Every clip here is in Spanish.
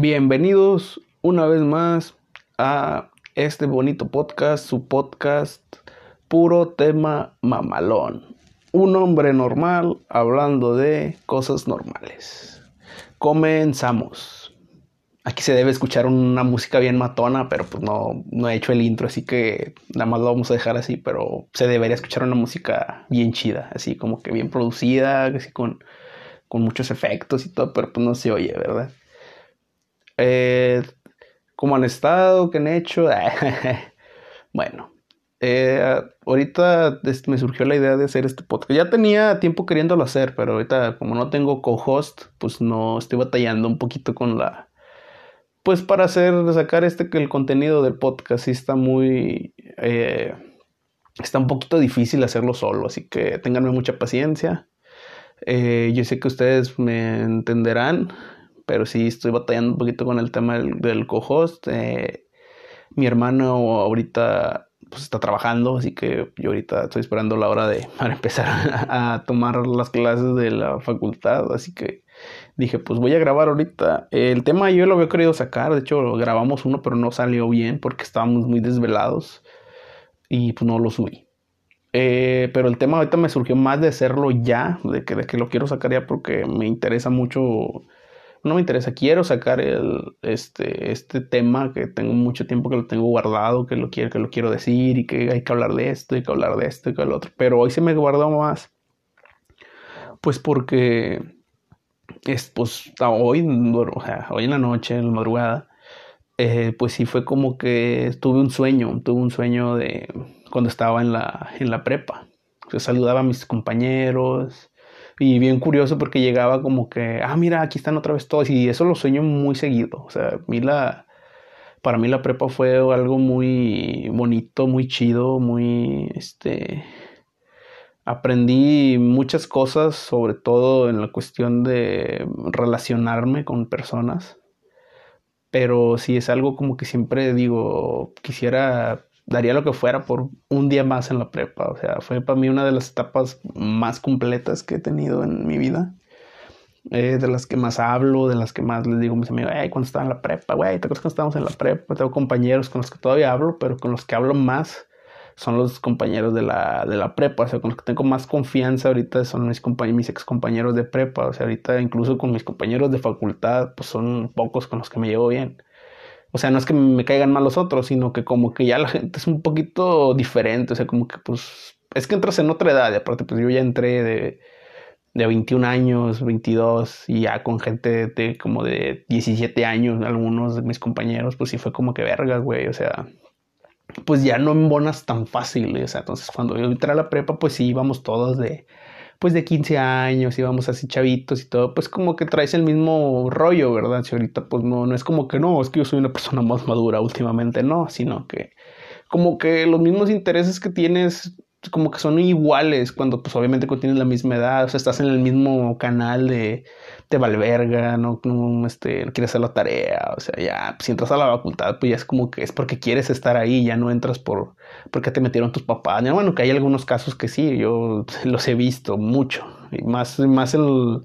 Bienvenidos una vez más a este bonito podcast, su podcast puro tema mamalón. Un hombre normal hablando de cosas normales. Comenzamos. Aquí se debe escuchar una música bien matona, pero pues no, no he hecho el intro, así que nada más lo vamos a dejar así, pero se debería escuchar una música bien chida, así como que bien producida, así con, con muchos efectos y todo, pero pues no se oye, ¿verdad? Eh, ¿Cómo han estado? ¿Qué han hecho? bueno, eh, ahorita me surgió la idea de hacer este podcast. Ya tenía tiempo queriéndolo hacer, pero ahorita como no tengo co-host, pues no estoy batallando un poquito con la pues para hacer, sacar este que el contenido del podcast está muy, eh, está un poquito difícil hacerlo solo, así que ténganme mucha paciencia. Eh, yo sé que ustedes me entenderán, pero sí estoy batallando un poquito con el tema del, co-host. Eh, mi hermano ahorita pues está trabajando, así que yo ahorita estoy esperando la hora de para empezar a tomar las clases de la facultad, así que dije, pues voy a grabar ahorita. El tema yo lo había querido sacar, de hecho grabamos uno, pero no salió bien porque estábamos muy desvelados y pues no lo subí. Eh, pero el tema ahorita me surgió más de hacerlo ya, de que, de que lo quiero sacar ya porque me interesa mucho. No me interesa, quiero sacar el, este, este tema que tengo mucho tiempo que lo tengo guardado, que lo quiero, que lo quiero decir y que hay que hablar de esto, hay que hablar de esto y que lo otro. Pero hoy se me guardó más. Pues porque es, pues hoy, hoy en la noche, en la madrugada, eh, pues sí fue como que tuve un sueño, tuve un sueño de cuando estaba en la, en la prepa. Saludaba a mis compañeros y bien curioso porque llegaba como que, ah, mira, aquí están otra vez todos y eso lo sueño muy seguido. O sea, para mí la prepa fue algo muy bonito, muy chido, muy, este, aprendí muchas cosas, sobre todo en la cuestión de relacionarme con personas. Pero sí es algo como que siempre digo, quisiera, daría lo que fuera por un día más en la prepa. O sea, fue para mí una de las etapas más completas que he tenido en mi vida. Eh, de las que más hablo, de las que más les digo a mis amigos, hey, cuando estaba en la prepa, güey, ¿te acuerdas cuando estábamos en la prepa? Tengo compañeros con los que todavía hablo, pero con los que hablo más son los compañeros de la, de la prepa, o sea, con los que tengo más confianza ahorita son mis, mis ex compañeros de prepa, o sea, ahorita incluso con mis compañeros de facultad, pues son pocos con los que me llevo bien. O sea, no es que me caigan mal los otros, sino que como que ya la gente es un poquito diferente, o sea, como que pues es que entras en otra edad, y aparte pues yo ya entré de, de 21 años, 22, y ya con gente de como de 17 años, algunos de mis compañeros, pues sí fue como que verga, güey, o sea, pues ya no embonas tan fácil. O sea, entonces cuando yo entré a la prepa, pues sí íbamos todos de, pues de 15 años, íbamos así chavitos y todo, pues como que traes el mismo rollo, ¿verdad? Si ahorita pues no, no es como que no, es que yo soy una persona más madura últimamente, no, sino que como que los mismos intereses que tienes como que son iguales cuando pues obviamente tienes la misma edad, o sea, estás en el mismo canal de te valverga, no, no, este, no quieres hacer la tarea, o sea, ya, pues, si entras a la facultad, pues ya es como que es porque quieres estar ahí, ya no entras por, porque te metieron tus papás, ya, bueno, que hay algunos casos que sí, yo los he visto mucho, y más, más en,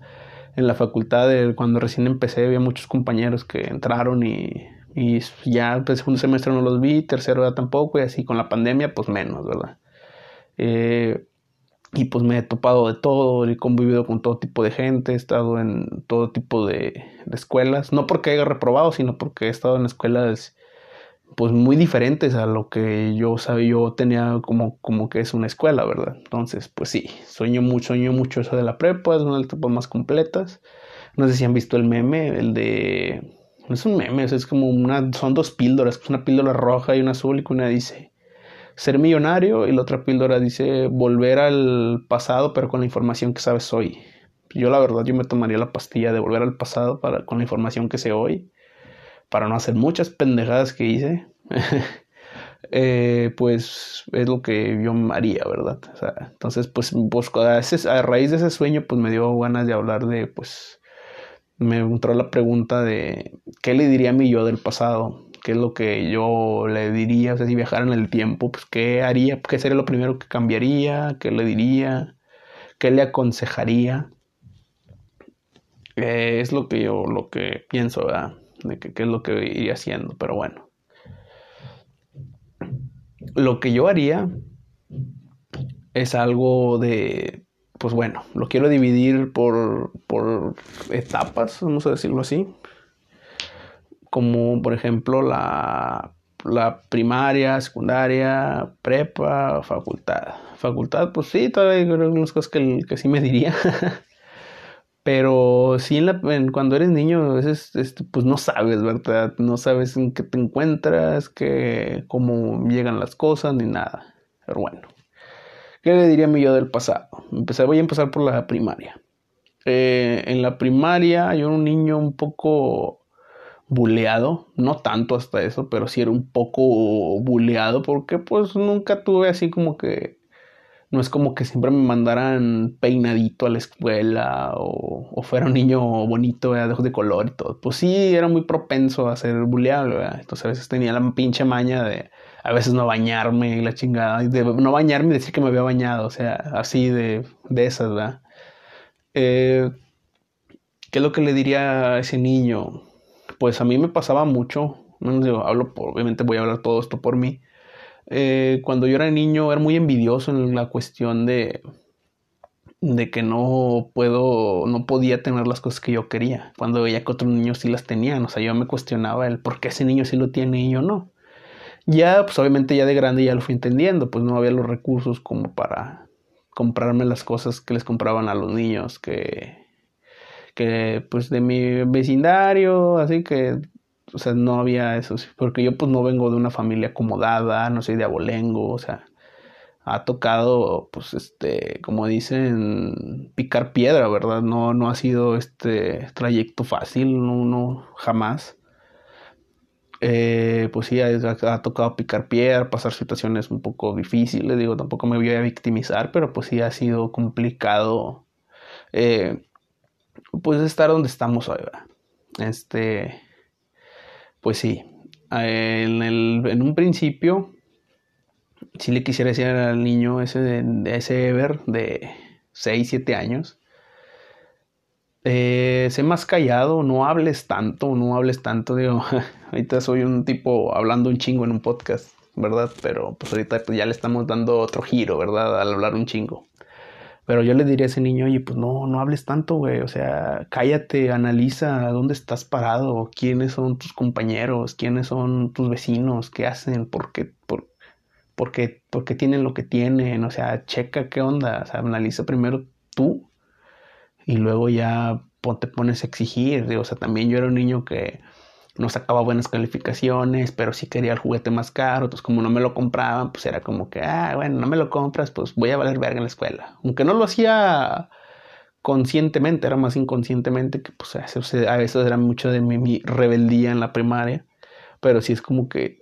en la facultad, de, cuando recién empecé, había muchos compañeros que entraron y, y ya, pues, segundo semestre no los vi, tercero ya tampoco, y así con la pandemia, pues menos, ¿verdad? Eh, y pues me he topado de todo, he convivido con todo tipo de gente, he estado en todo tipo de, escuelas, no porque haya reprobado, sino porque he estado en escuelas pues muy diferentes a lo que yo sabía, yo tenía como, como que es una escuela, ¿verdad? Entonces, pues sí, sueño mucho, sueño mucho eso de la prepa, es una de las etapas más completas. No sé si han visto el meme, el de... Es un meme, es como una... Son dos píldoras, una píldora roja y una azul y una dice ser millonario y la otra píldora dice volver al pasado pero con la información que sabes hoy. Yo la verdad yo me tomaría la pastilla de volver al pasado para, con la información que sé hoy para no hacer muchas pendejadas que hice. Eh, pues es lo que yo haría, ¿verdad? entonces, pues, pues a, a, raíz de ese sueño, pues me dio ganas de hablar de, pues, me entró la pregunta de qué le diría a mi yo del pasado qué es lo que yo le diría, o sea, si viajara en el tiempo, pues qué haría, qué sería lo primero que cambiaría, qué le diría, qué le aconsejaría. Eh, es lo que yo, lo que pienso, ¿verdad? de qué es lo que iría haciendo, pero bueno. Lo que yo haría es algo de, pues bueno, lo quiero dividir por, por etapas, vamos a decirlo así. Como por ejemplo la, la primaria, secundaria, prepa, facultad. Facultad, pues sí, todavía hay algunas cosas que, que sí me diría. Pero sí, en cuando eres niño, a veces este, pues no sabes, ¿verdad? No sabes en qué te encuentras, que, cómo llegan las cosas, ni nada. Pero bueno, ¿qué le diría a mi yo del pasado? Empecé, voy a empezar por la primaria. Eh, en la primaria yo era un niño un poco buleado, no tanto hasta eso, pero sí era un poco buleado porque pues nunca tuve así como que no es como que siempre me mandaran peinadito a la escuela o, fuera un niño bonito, de de color y todo. Pues sí, era muy propenso a ser bulleable, Entonces a veces tenía la pinche maña de a veces no bañarme y la chingada, de no bañarme y decir que me había bañado, o sea, así de, de esas, ¿verdad? Eh, ¿Qué es lo que le diría a ese niño? Pues a mí me pasaba mucho, hablo obviamente voy a hablar todo esto por mí eh, cuando yo era niño era muy envidioso en la cuestión de, de que no puedo, no podía tener las cosas que yo quería. Cuando veía que otros niños sí las tenían, o sea, yo me cuestionaba el por qué ese niño sí lo tiene y yo no. Ya, pues obviamente ya de grande ya lo fui entendiendo, pues no había los recursos como para comprarme las cosas que les compraban a los niños que, que pues de mi vecindario, así que o sea, no había eso, porque yo pues no vengo de una familia acomodada, no soy de abolengo, o sea, ha tocado, pues, este, como dicen, picar piedra, ¿verdad? No, no ha sido este trayecto fácil, no, no jamás. Eh, pues sí, ha, tocado picar piedra, pasar situaciones un poco difíciles, digo, tampoco me voy a victimizar, pero pues sí ha sido complicado, eh, pues estar donde estamos hoy, ¿verdad? Este, pues sí, en, el, en un principio sí le quisiera decir al niño ese, ese Ever de 6, 7 años, eh, sé más callado, no hables tanto, no hables tanto, digo, ahorita soy un tipo hablando un chingo en un podcast, ¿verdad? Pero pues ahorita pues, ya le estamos dando otro giro, ¿verdad? Al hablar un chingo. Pero yo le diría a ese niño, oye, pues no, no hables tanto, güey. O sea, cállate, analiza dónde estás parado, quiénes son tus compañeros, quiénes son tus vecinos, qué hacen, por qué, por, por qué, por qué tienen lo que tienen. O sea, checa qué onda. O sea, analiza primero tú y luego ya te pones a exigir. O sea, también yo era un niño que no sacaba buenas calificaciones, pero sí quería el juguete más caro, entonces como no me lo compraban, pues era como que, ah, bueno, no me lo compras, pues voy a valer verga en la escuela. Aunque no lo hacía conscientemente, era más inconscientemente, que pues a veces era mucho de mi, rebeldía en la primaria, pero sí es como que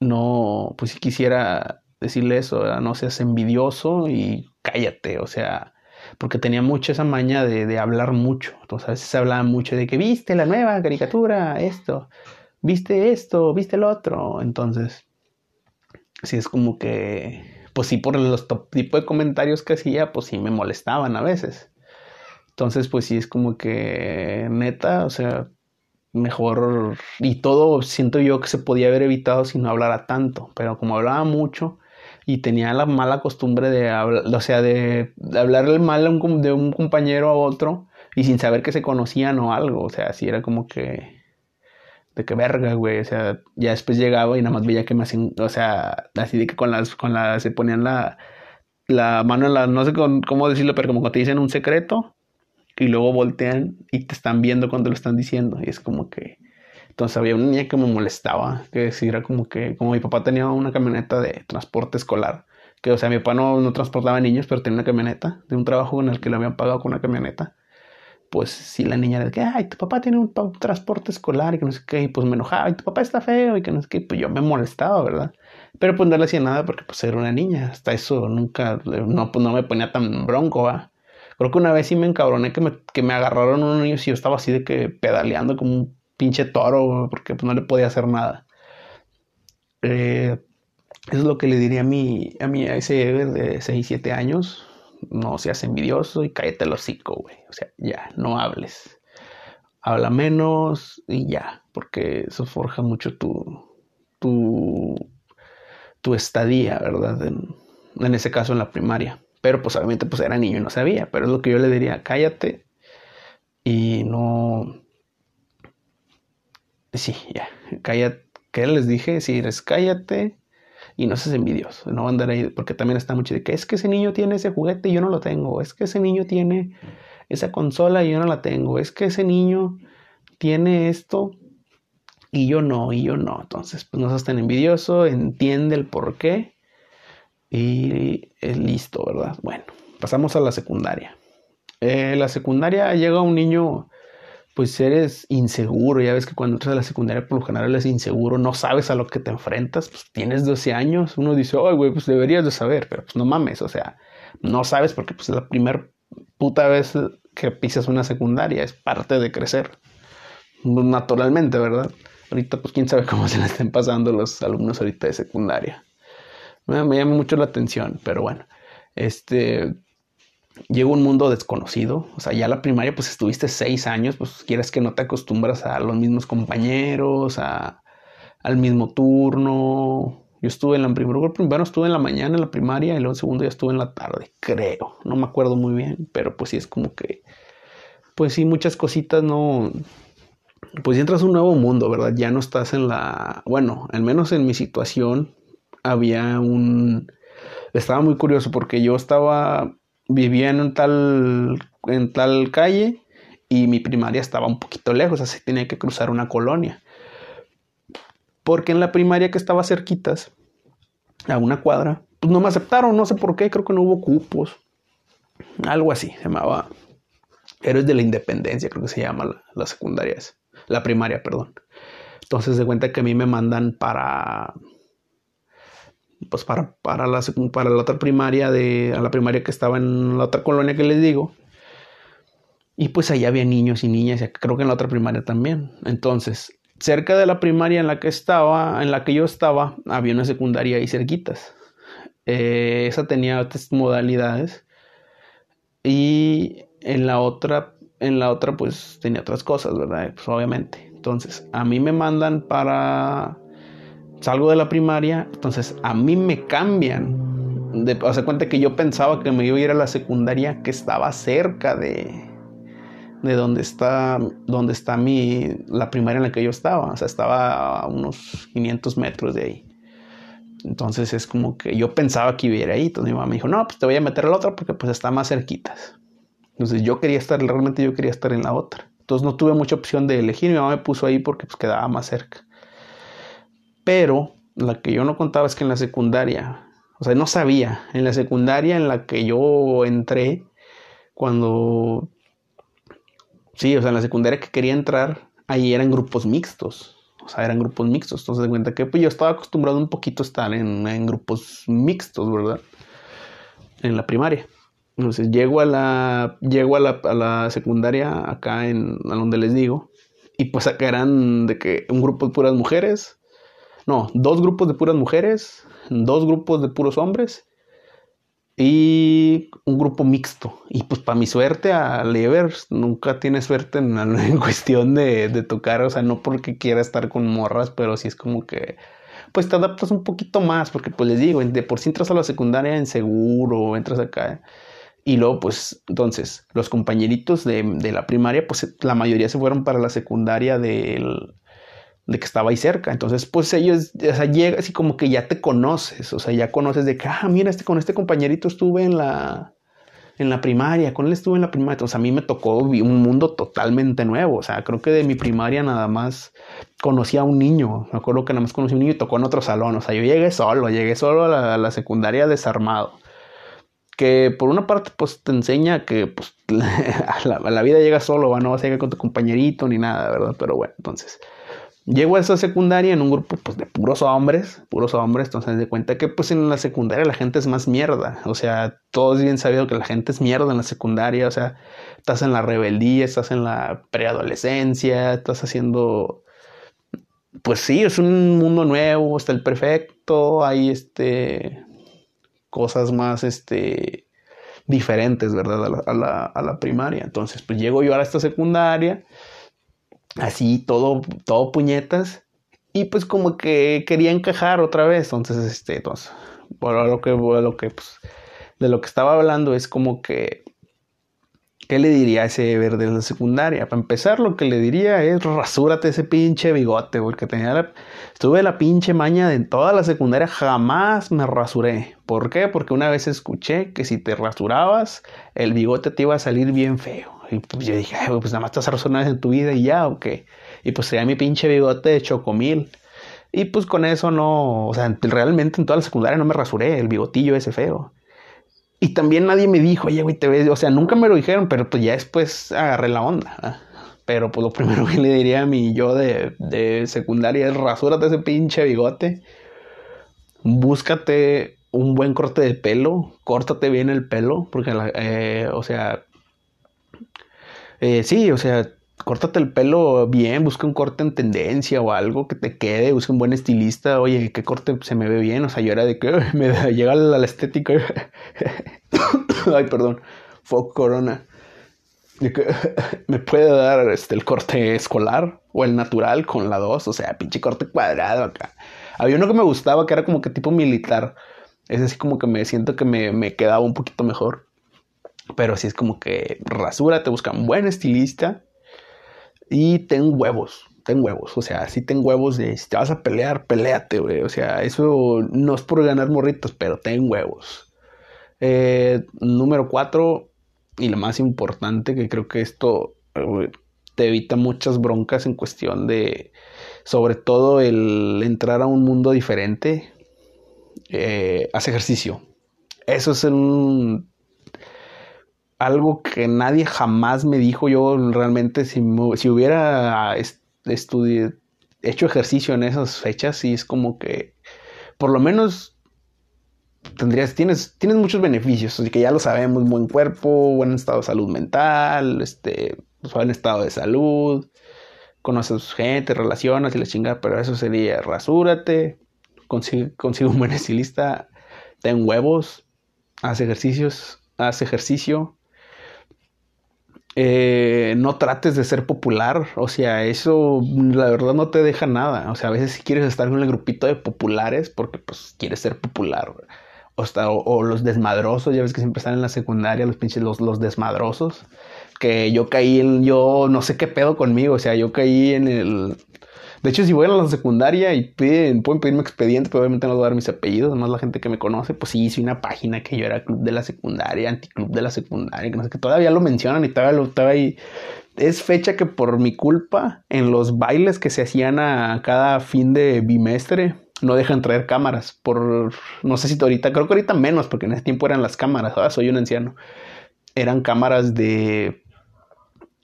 no, pues si quisiera decirle eso, no seas envidioso y cállate, o sea, porque tenía mucho esa maña de, hablar mucho. Entonces a veces se hablaba mucho de que viste la nueva caricatura, esto, viste esto, viste el otro. Entonces, sí es como que, pues sí, por los tipos de comentarios que hacía, pues sí me molestaban a veces. Entonces, pues sí es como que, neta, o sea, mejor, y todo siento yo que se podía haber evitado si no hablara tanto, pero como hablaba mucho, y tenía la mala costumbre de, o sea, de, hablarle mal de un compañero a otro y sin saber que se conocían o algo, o sea, así era como que de que verga, güey, o sea, ya después llegaba y nada más veía que me hacían, o sea, así de que con las, con la, se ponían la, la mano en la, no sé cómo decirlo, pero como cuando te dicen un secreto y luego voltean y te están viendo cuando lo están diciendo. Y es como que, entonces había una niña que me molestaba, que si era como que, como mi papá tenía una camioneta de transporte escolar, que o sea, mi papá no, no transportaba niños, pero tenía una camioneta de un trabajo en el que le habían pagado con una camioneta. Pues si la niña era que, ay, tu papá tiene un, transporte escolar y que no sé qué, y pues me enojaba, y tu papá está feo y que no sé qué, pues yo me molestaba, ¿verdad? Pero pues no le hacía nada porque pues era una niña, hasta eso nunca, no, pues no me ponía tan bronco, ¿va? Creo que una vez sí me encabroné que me, que me agarraron unos niños y yo estaba así de que pedaleando como un pinche toro, porque pues, no le podía hacer nada. Eh, eso es lo que le diría a mi, a mi a ese de 6, 7 años. No seas envidioso y cállate el hocico, güey. O sea, ya, no hables. habla menos y ya, porque eso forja mucho tu, tu, tu estadía, ¿verdad? En, en ese caso en la primaria. Pero pues obviamente pues era niño y no sabía, pero es lo que yo le diría, cállate y no... Sí, ya, cállate. ¿Qué les dije? Si eres cállate y no seas envidioso, no andar ahí, porque también está mucho de que es que ese niño tiene ese juguete y yo no lo tengo, es que ese niño tiene esa consola y yo no la tengo, es que ese niño tiene esto y yo no, y yo no. Entonces, pues no seas tan envidioso, entiende el por qué y es listo, ¿verdad? Bueno, pasamos a la secundaria. Eh, la secundaria llega un niño, pues eres inseguro, ya ves que cuando entras a la secundaria por lo general eres inseguro, no sabes a lo que te enfrentas, pues tienes 12 años, uno dice, ay, güey, pues deberías de saber, pero pues no mames, o sea, no sabes porque pues es la primera puta vez que pisas una secundaria, es parte de crecer, naturalmente, ¿verdad? Ahorita pues quién sabe cómo se le estén pasando los alumnos ahorita de secundaria. Me, me llama mucho la atención, pero bueno, este, llegó un mundo desconocido. O sea, ya la primaria, pues estuviste seis años, pues quieres que no te acostumbras a los mismos compañeros, a, al mismo turno. Yo estuve en la primero, primero estuve en la mañana en la primaria y luego en segundo ya estuve en la tarde, creo. No me acuerdo muy bien, pero pues sí es como que, pues sí, muchas cositas no. Pues entras a un nuevo mundo, ¿verdad? Ya no estás en la. Bueno, al menos en mi situación había un. Estaba muy curioso porque yo estaba vivía en tal, en tal calle y mi primaria estaba un poquito lejos, así tenía que cruzar una colonia. Porque en la primaria que estaba cerquitas, a una cuadra, pues no me aceptaron, no sé por qué, creo que no hubo cupos. Algo así, se llamaba Héroes de la Independencia, creo que se llama la, la secundaria, la primaria, perdón. Entonces se cuenta que a mí me mandan para pues para, para, la, para la otra primaria de, a la primaria que estaba en la otra colonia que les digo. Y pues allá había niños y niñas, y creo que en la otra primaria también. Entonces, cerca de la primaria en la que estaba, en la que yo estaba, había una secundaria ahí cerquitas. Eh, esa tenía otras modalidades. Y en la otra, en la otra, pues tenía otras cosas, ¿verdad? Pues obviamente. Entonces, a mí me mandan para salgo de la primaria, entonces a mí me cambian. De, o cuenta que yo pensaba que me iba a ir a la secundaria que estaba cerca de, de donde está, donde está mi, la primaria en la que yo estaba. O sea, estaba a unos 500 metros de ahí. Entonces es como que yo pensaba que iba a ir ahí. Entonces mi mamá me dijo, no, pues te voy a meter a la otra porque pues está más cerquitas. Entonces yo quería estar, realmente yo quería estar en la otra. Entonces no tuve mucha opción de elegir. Mi mamá me puso ahí porque pues quedaba más cerca. Pero la que yo no contaba es que en la secundaria, o sea, no sabía, en la secundaria en la que yo entré, cuando, sí, o sea, en la secundaria que quería entrar, ahí eran grupos mixtos, o sea, eran grupos mixtos. Entonces, de cuenta que pues, yo estaba acostumbrado un poquito a estar en, grupos mixtos, ¿verdad? En la primaria. Entonces, llego a la, llego a la, a la secundaria acá en a donde les digo, y pues acá eran de que un grupo de puras mujeres, no, dos grupos de puras mujeres, dos grupos de puros hombres y un grupo mixto. Y pues para mi suerte a Levers nunca tiene suerte en, cuestión de, tocar, o sea, no porque quiera estar con morras, pero sí es como que pues te adaptas un poquito más, porque pues les digo, de por sí entras a la secundaria en seguro, entras acá. Y luego, pues, entonces, los compañeritos de, de la primaria, pues la mayoría se fueron para la secundaria del, de que estaba ahí cerca. Entonces, pues ellos, o llega así como que ya te conoces, o sea, ya conoces de que, ah, mira, este, con este compañerito estuve en la, en la primaria, con él estuve en la primaria. Entonces, a mí me tocó un mundo totalmente nuevo. O sea, creo que de mi primaria nada más conocí a un niño. Me acuerdo que nada más conocí a un niño y tocó en otro salón. O sea, yo llegué solo, llegué solo a la, secundaria desarmado. Que por una parte, pues te enseña que pues, la, la, vida llega solo, no vas a llegar con tu compañerito ni nada, ¿verdad? Pero bueno, entonces Llego a esa secundaria en un grupo pues, de puros hombres, puros hombres, entonces de cuenta que pues en la secundaria la gente es más mierda, o sea, todos bien sabido que la gente es mierda en la secundaria, o sea, estás en la rebeldía, estás en la preadolescencia, estás haciendo, pues sí, es un mundo nuevo, está el perfecto, hay este, cosas más, este, diferentes, ¿verdad? A la, a la, a la primaria, entonces pues llego yo a esta secundaria así todo, todo puñetas. Y pues como que quería encajar otra vez. Entonces, este, entonces, por lo que, lo que, pues, de lo que estaba hablando es como que ¿Qué le diría a ese verde de la secundaria? Para empezar, lo que le diría es rasúrate ese pinche bigote, porque tenía la, estuve la pinche maña de toda la secundaria, jamás me rasuré. ¿Por qué? Porque una vez escuché que si te rasurabas, el bigote te iba a salir bien feo. Y pues yo dije, pues nada más te has rasurado una vez en tu vida y ya, ¿o qué? Y pues tenía mi pinche bigote de chocomil. Y pues con eso no, o sea, realmente en toda la secundaria no me rasuré el bigotillo ese feo. Y también nadie me dijo, oye, güey, te ves, o sea, nunca me lo dijeron, pero pues ya después agarré la onda. Pero pues lo primero que le diría a mi yo de, de secundaria es rasúrate ese pinche bigote. Búscate un buen corte de pelo, córtate bien el pelo, porque, eh, o sea, eh, sí, o sea, córtate el pelo bien, busca un corte en tendencia o algo que te quede, busca un buen estilista, oye, ¿qué corte se me ve bien? O sea, yo era de que me llega la, estética. Ay, perdón, fue corona. Me puede dar este, el corte escolar o el natural con la 2, o sea, pinche corte cuadrado acá. Había uno que me gustaba que era como que tipo militar. Es así como que me siento que me, me quedaba un poquito mejor. Pero sí es como que rasura, te busca un buen estilista y ten huevos, ten huevos. O sea, si ten huevos si te vas a pelear, peleate, güey. O sea, eso no es por ganar morritos, pero ten huevos. Eh, número cuatro, y lo más importante, que creo que esto te evita muchas broncas en cuestión de, sobre todo el entrar a un mundo diferente, eh, haz ejercicio. Eso es un algo que nadie jamás me dijo. Yo realmente, si, si hubiera hecho ejercicio en esas fechas, sí es como que por lo menos tendrías, tienes, tienes muchos beneficios, así que ya lo sabemos, buen cuerpo, buen estado de salud mental, este, pues, buen estado de salud, conoces gente, relacionas y la chingada, pero eso sería rasúrate, consigue, consigue un buen estilista, ten huevos, haz ejercicios, haz ejercicio, eh, no trates de ser popular, o sea, eso la verdad no te deja nada, o sea, a veces si quieres estar en el grupito de populares porque pues quieres ser popular, o, o, los desmadrosos, ya ves que siempre están en la secundaria, los pinches, los, los desmadrosos, que yo caí en, yo no sé qué pedo conmigo, o sea, yo caí en el, de hecho, si voy a la secundaria y piden, pueden pedirme expediente, pero obviamente no voy a dar mis apellidos, además la gente que me conoce, pues sí, hice una página que yo era club de la secundaria, anticlub de la secundaria, que no sé, que todavía lo mencionan y todavía lo estaba ahí. Es fecha que por mi culpa, en los bailes que se hacían a cada fin de bimestre, no dejan traer cámaras. Por, no sé si ahorita, creo que ahorita menos, porque en ese tiempo eran las cámaras, ahora soy un anciano. Eran cámaras de,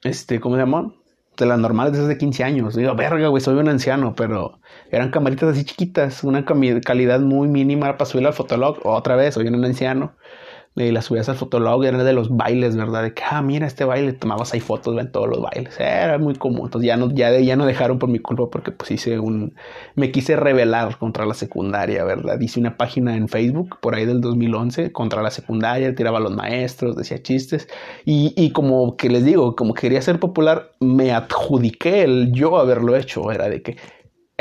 este, ¿cómo se? De las normales desde 15 años. Digo, verga, güey, soy un anciano, pero eran camaritas así chiquitas, una calidad muy mínima para subir al fotolog. Otra vez, soy un anciano y las subías al fotolog, era de los bailes, ¿verdad? De que, ah, mira este baile, tomabas ahí fotos en todos los bailes, era muy común. Entonces ya no, ya, ya no dejaron por mi culpa porque pues hice un, me quise rebelar contra la secundaria, ¿verdad? Hice una página en Facebook por ahí del 2011 contra la secundaria, tiraba a los maestros, decía chistes y, y como que les digo, como quería ser popular, me adjudiqué el yo haberlo hecho, era de que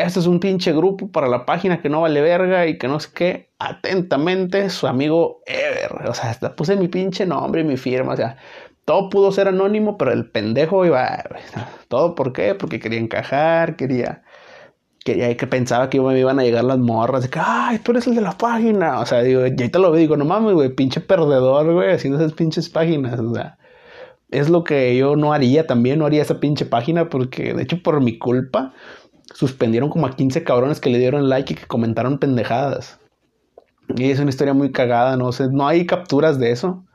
este es un pinche grupo para la página que no vale verga y que no sé qué. Atentamente, su amigo Ever. O sea, hasta puse mi pinche nombre y mi firma. O sea, todo pudo ser anónimo, pero el pendejo iba. ¿Todo por qué? Porque quería encajar, quería. Quería que pensaba que me iban a llegar las morras. De que, ay, tú eres el de la página. O sea, digo, ya te lo digo, no mames, güey, pinche perdedor, güey, haciendo esas pinches páginas. O sea, es lo que yo no haría también, no haría esa pinche página porque, de hecho, por mi culpa suspendieron como a 15 cabrones que le dieron like y que comentaron pendejadas. Y es una historia muy cagada, no sé, no hay capturas de eso.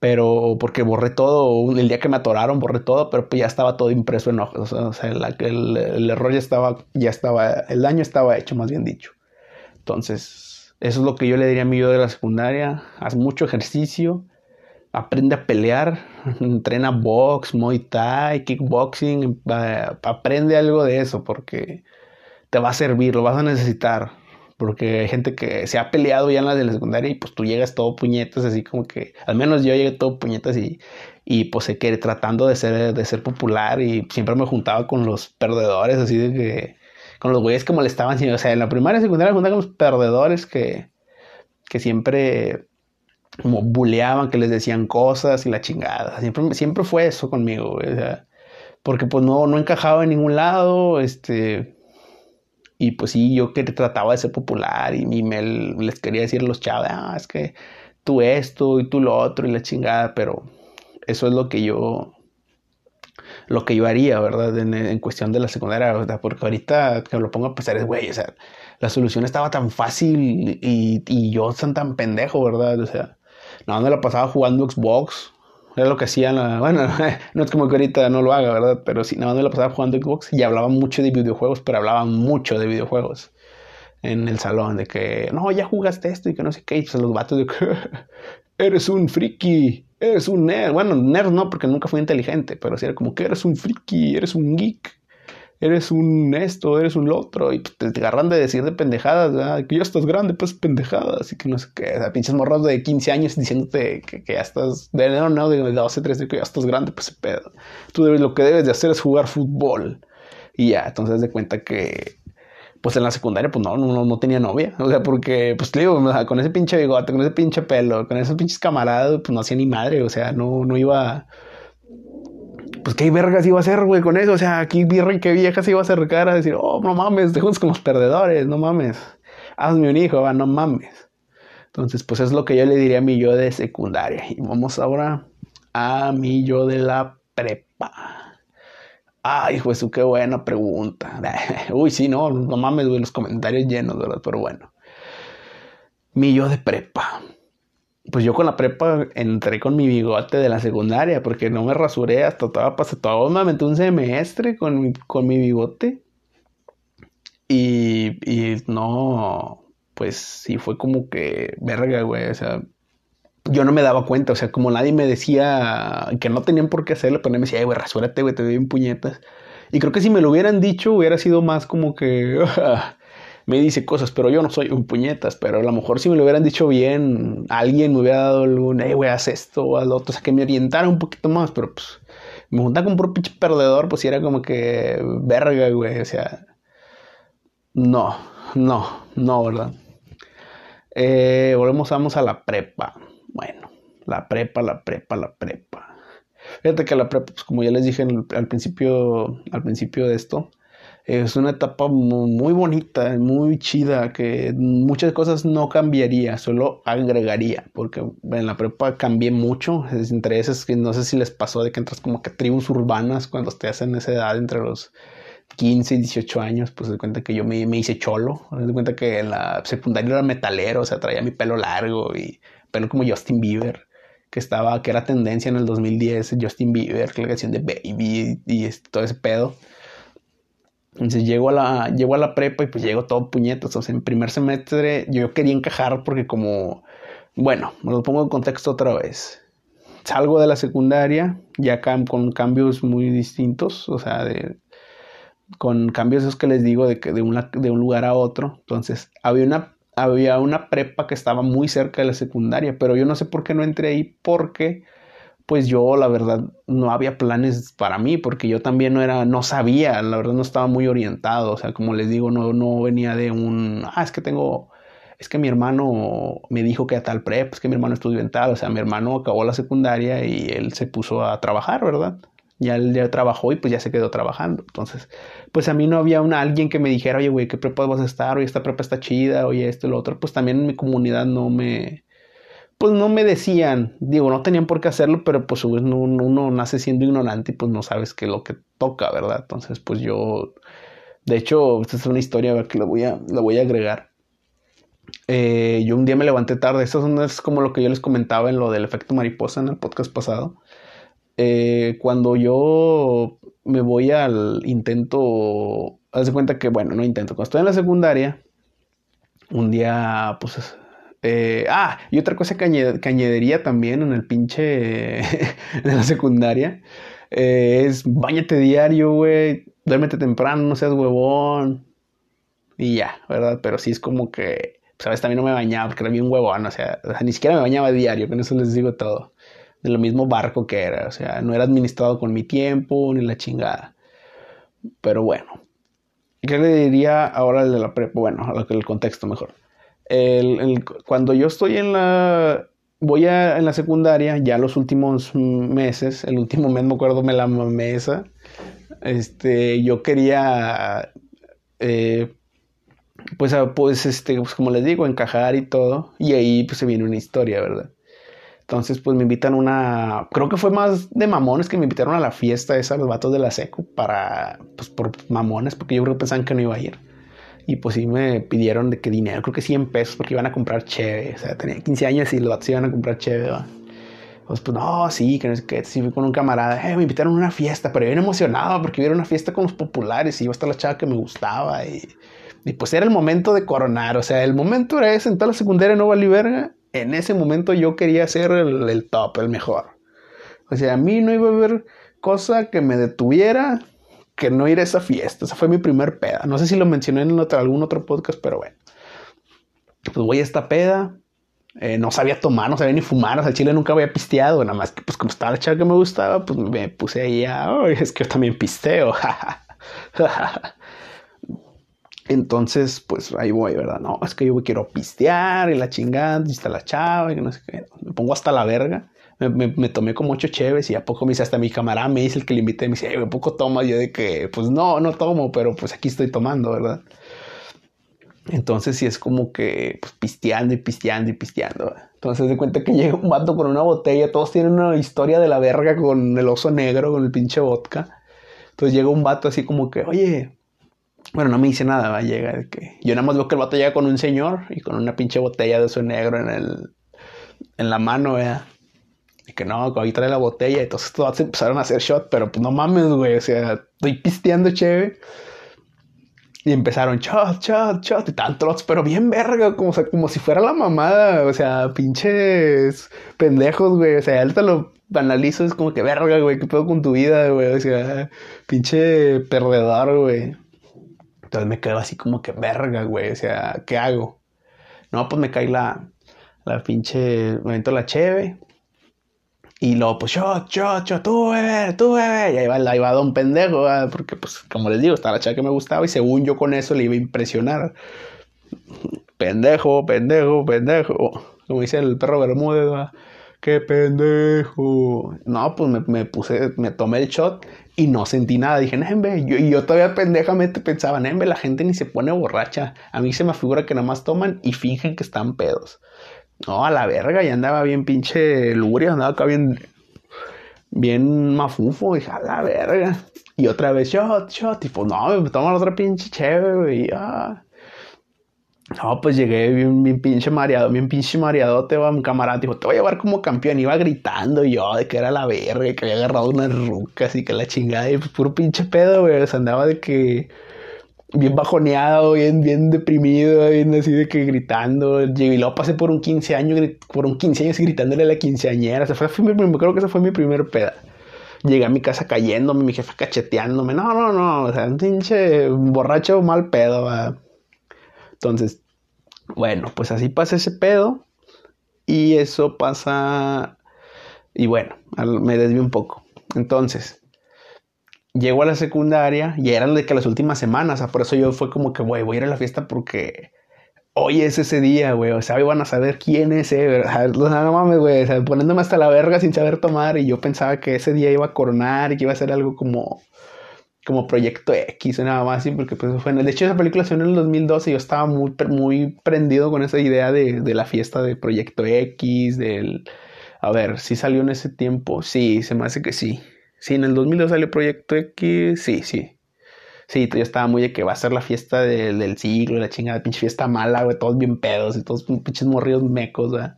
Pero porque borré todo, el día que me atoraron borré todo, pero ya estaba todo impreso en hojas. O sea, el, error ya estaba, ya estaba, el daño estaba hecho, más bien dicho. Entonces, eso es lo que yo le diría a mi yo de la secundaria. Haz mucho ejercicio, aprende a pelear, entrena box, muay thai, kickboxing, aprende algo de eso porque te va a servir, lo vas a necesitar Porque hay gente que se ha peleado ya en la de la secundaria y pues tú llegas todo puñetas, así como que, al menos yo llegué todo puñetas y, y pues se que tratando de ser, de ser popular y siempre me juntaba con los perdedores, así de que, con los güeyes que molestaban, o sea, en la primaria y secundaria me juntaba con los perdedores que, que siempre como buleaban, que les decían cosas y la chingada, siempre, siempre fue eso conmigo, o sea, porque pues no, no encajaba en ningún lado, este y pues sí, yo que trataba de ser popular y, me, les quería decir a los chavos, ah, es que tú esto y tú lo otro y la chingada, pero eso es lo que yo lo que yo haría, ¿verdad? En, cuestión de la secundaria, ¿verdad? Porque ahorita que lo pongo a pensar es, güey, o sea, la solución estaba tan fácil y, y yo tan, tan pendejo, ¿verdad? O sea, no, me la pasaba jugando Xbox, era lo que hacían, bueno, no es como que ahorita no lo haga, ¿verdad? Pero sí, nada más me pasaba jugando Xbox y hablaba mucho de videojuegos, pero hablaba mucho de videojuegos en el salón, de que, no, ya jugaste esto y que no sé qué, y pues los vatos de que, eres un friki, eres un nerd. Bueno, nerd no, porque nunca fui inteligente, pero sí era como que eres un friki, eres un geek eres un esto, eres un otro, y pues, te, agarran de decir de pendejadas, que ya estás grande, pues pendejadas, y que no sé qué, o sea, pinches morros de 15 años diciéndote que, ya estás, de no, no, de 12, 13, que ya estás grande, pues pedo. Tú debes, lo que debes de hacer es jugar fútbol. Y ya, entonces de cuenta que, pues en la secundaria, pues no, no, no tenía novia, o sea, porque, pues te digo, con ese pinche bigote, con ese pinche pelo, con esos pinches camaradas, pues no hacía ni madre, o sea, no, no iba pues qué vergas iba a hacer, güey, con eso. O sea, aquí virre qué vieja se iba a acercar a decir, oh, no mames, juntas con los perdedores, no mames. Hazme un hijo, va, no mames. Entonces, pues es lo que yo le diría a mi yo de secundaria. Y vamos ahora a mi yo de la prepa. Ay, pues qué buena pregunta. Uy, sí, no, no mames, güey, los comentarios llenos, ¿verdad? Pero bueno. Mi yo de prepa pues yo con la prepa entré con mi bigote de la secundaria porque no me rasuré hasta toda pasé todo me aventé un semestre con mi, con mi bigote. Y, y no pues sí fue como que verga güey o sea yo no me daba cuenta o sea como nadie me decía que no tenían por qué hacerlo pero me decía güey rasúrate güey te doy bien puñetas y creo que si me lo hubieran dicho hubiera sido más como que me dice cosas, pero yo no soy un puñetas, pero a lo mejor si me lo hubieran dicho bien, alguien me hubiera dado algún, hey, güey, haz esto o al otro, o sea, que me orientara un poquito más, pero pues me juntaba con un pinche perdedor, pues era como que verga, güey, o sea, no, no, no, ¿verdad? Eh, volvemos, vamos a la prepa. Bueno, la prepa, la prepa, la prepa. Fíjate que la prepa, pues como ya les dije al principio, al principio de esto, es una etapa muy, bonita, muy chida, que muchas cosas no cambiaría, solo agregaría, porque en la prepa cambié mucho, entre esas que no sé si les pasó de que entras como que tribus urbanas cuando te hacen esa edad entre los 15 y 18 años, pues se cuenta que yo me, me hice cholo, se cuenta que en la secundaria era metalero, o sea, traía mi pelo largo y pelo como Justin Bieber que estaba, que era tendencia en el 2010, Justin Bieber, la canción de Baby y, y todo ese pedo. Entonces llego a la, llego a la prepa y pues llego todo puñetas. O sea, en primer semestre yo quería encajar porque como, bueno, me lo pongo en contexto otra vez. Salgo de la secundaria ya con cambios muy distintos, o sea, de, con cambios esos que les digo de, que de, una, de un lugar a otro. Entonces había una, había una prepa que estaba muy cerca de la secundaria, pero yo no sé por qué no entré ahí porque pues yo la verdad no había planes para mí porque yo también no era, no sabía, la verdad no estaba muy orientado, o sea, como les digo, no, no venía de un, ah, es que tengo, es que mi hermano me dijo que a tal prep, es que mi hermano estudió en tal, o sea, mi hermano acabó la secundaria y él se puso a trabajar, ¿verdad? Ya él ya trabajó y pues ya se quedó trabajando. Entonces, pues a mí no había alguien que me dijera, oye, güey, ¿qué prepa vas a estar? Oye, esta prepa está chida, oye, esto y lo otro. Pues también en mi comunidad no me, pues no me decían, digo, no tenían por qué hacerlo, pero pues uno, nace siendo ignorante y pues no sabes qué es lo que toca, ¿verdad? Entonces, pues yo, de hecho, esta es una historia a que la voy a, la voy a agregar. Eh, yo un día me levanté tarde, esto es como lo que yo les comentaba en lo del efecto mariposa en el podcast pasado. Eh, cuando yo me voy al intento, haz de cuenta que, bueno, no intento, cuando estoy en la secundaria, un día, pues eh, ah, y otra cosa que, añadiría también en el pinche de la secundaria eh, es bañate diario, güey. Duérmete temprano, no seas huevón. y ya, ¿verdad? Pero sí es como que, sabes, también no me bañaba porque era bien huevón, o sea, o sea, ni siquiera me bañaba diario, con eso les digo todo. De lo mismo barco que era, o sea, no era administrado con mi tiempo ni la chingada. Pero bueno, ¿qué le diría ahora el de la prepa? Bueno, el contexto mejor. Cuando yo estoy en la, voy a, en la secundaria, ya los últimos meses, el último mes me acuerdo me la mesa, este, yo quería, eh, pues, pues, este, pues como les digo, encajar y todo, y ahí pues se viene una historia, ¿verdad? Entonces, pues me invitan una. Creo que fue más de mamones que me invitaron a la fiesta esa, los vatos de la seco, para. Pues por mamones, porque yo creo que pensaban que no iba a ir. Y pues sí me pidieron de qué dinero, creo que 100 pesos, porque iban a comprar cheve. O sea, tenía 15 años y los iban a comprar cheve, Pues, pues no, sí, que no sé qué. Sí, fui con un camarada, eh, me invitaron a una fiesta, pero yo bien emocionado porque iba a una fiesta con los populares y iba a estar la chava que me gustaba. Y, pues era el momento de coronar, o sea, el momento era ese, en toda la secundaria no valí verga en ese momento yo quería ser el, top, el mejor. O sea, a mí no iba a haber cosa que me detuviera que no ir a esa fiesta. Esa fue mi primer peda. No sé si lo mencioné en algún otro podcast, pero bueno. Pues voy a esta peda. Eh, no sabía tomar, no sabía ni fumar. O sea, el chile nunca había pisteado. Nada más que, pues, como estaba la chava que me gustaba, pues me puse ahí a. es que yo también pisteo. Entonces, pues ahí voy, ¿verdad? No, es que yo quiero pistear y la chingada, y está la chava y no sé qué. Me pongo hasta la verga. Me, tomé como ocho cheves y a poco me dice, hasta mi camarada me dice el que le invité, me dice, ¿a poco tomas? Yo de que, pues no, no tomo, pero pues aquí estoy tomando, ¿verdad? Entonces sí es como que pues, pisteando y pisteando y pisteando. Entonces de cuenta que llega un vato con una botella, todos tienen una historia de la verga con el oso negro, con el pinche vodka. Entonces llega un vato así como que, oye, bueno, no me dice nada, va, a llegar que yo nada más veo que el vato llega con un señor y con una pinche botella de su negro en el en la mano, vea. Que no, ahí trae la botella. Y entonces todos empezaron a hacer shot, pero pues no mames, güey. O sea, estoy pisteando chévere. Y empezaron shot, shot, shot. Y tantos, pero bien verga, como, como si fuera la mamada. O sea, pinches pendejos, güey. O sea, él te lo analizo, es como que verga, güey. ¿Qué pedo con tu vida, güey? O sea, pinche perdedor, güey. Entonces me quedo así como que verga, güey. O sea, ¿qué hago? No, pues me cae la, la pinche, me la cheve. Y luego, pues, yo, yo, yo, tú, bebé, tú, bebé. Y ahí va, ahí va don pendejo, porque, pues, como les digo, estaba la chava que me gustaba y según yo con eso le iba a impresionar. Pendejo, pendejo, pendejo. Como dice el perro Bermúdez, ¿va? qué pendejo. No, pues me, me, puse, me tomé el shot y no sentí nada. Dije, Nembe, yo, yo todavía pendejamente pensaba, Nembe, la gente ni se pone borracha. A mí se me figura que nada más toman y fingen que están pedos. No, a la verga, ya andaba bien pinche luria, andaba acá bien, bien mafufo. Dije, a la verga. Y otra vez, shot, shot. Y pues, no, me toman otra pinche chévere, güey. Ah. No, pues llegué bien, pinche mareado, bien pinche mareadote, va, un camarada dijo, te voy a llevar como campeón, iba gritando yo de que era la verga, que había agarrado una ruca, así que la chingada, y pues puro pinche pedo, güey, o andaba de que bien bajoneado, bien, bien deprimido, bien así de que gritando, y luego pasé por un 15 años, por un 15 años gritándole a la quinceañera, o fue, fue, creo que esa fue mi primer peda. Llegué a mi casa cayéndome, mi jefa cacheteándome, no, no, no, o sea, un pinche borracho mal pedo, entonces, bueno, pues así pasa ese pedo. Y eso pasa. Y bueno, me desvío un poco. Entonces, llego a la secundaria y eran de que las últimas semanas. por eso yo fue como que, güey, voy a ir a la fiesta porque hoy es ese día, güey. O sea, van a saber quién es, eh. no mames, güey. O sea, poniéndome hasta la verga sin saber tomar. Y yo pensaba que ese día iba a coronar y que iba a ser algo como como Proyecto X o nada más así, porque pues fue de hecho esa película se en el 2012 y yo estaba muy, muy prendido con esa idea de, de la fiesta de Proyecto X, del... A ver, si salió en ese tiempo, sí, se me hace que sí. Sí, en el 2002 salió Proyecto X, sí, sí. Sí, yo estaba muy de que va a ser la fiesta del siglo, la chingada, pinche fiesta mala, güey, todos bien pedos y todos pinches morridos mecos, ¿verdad?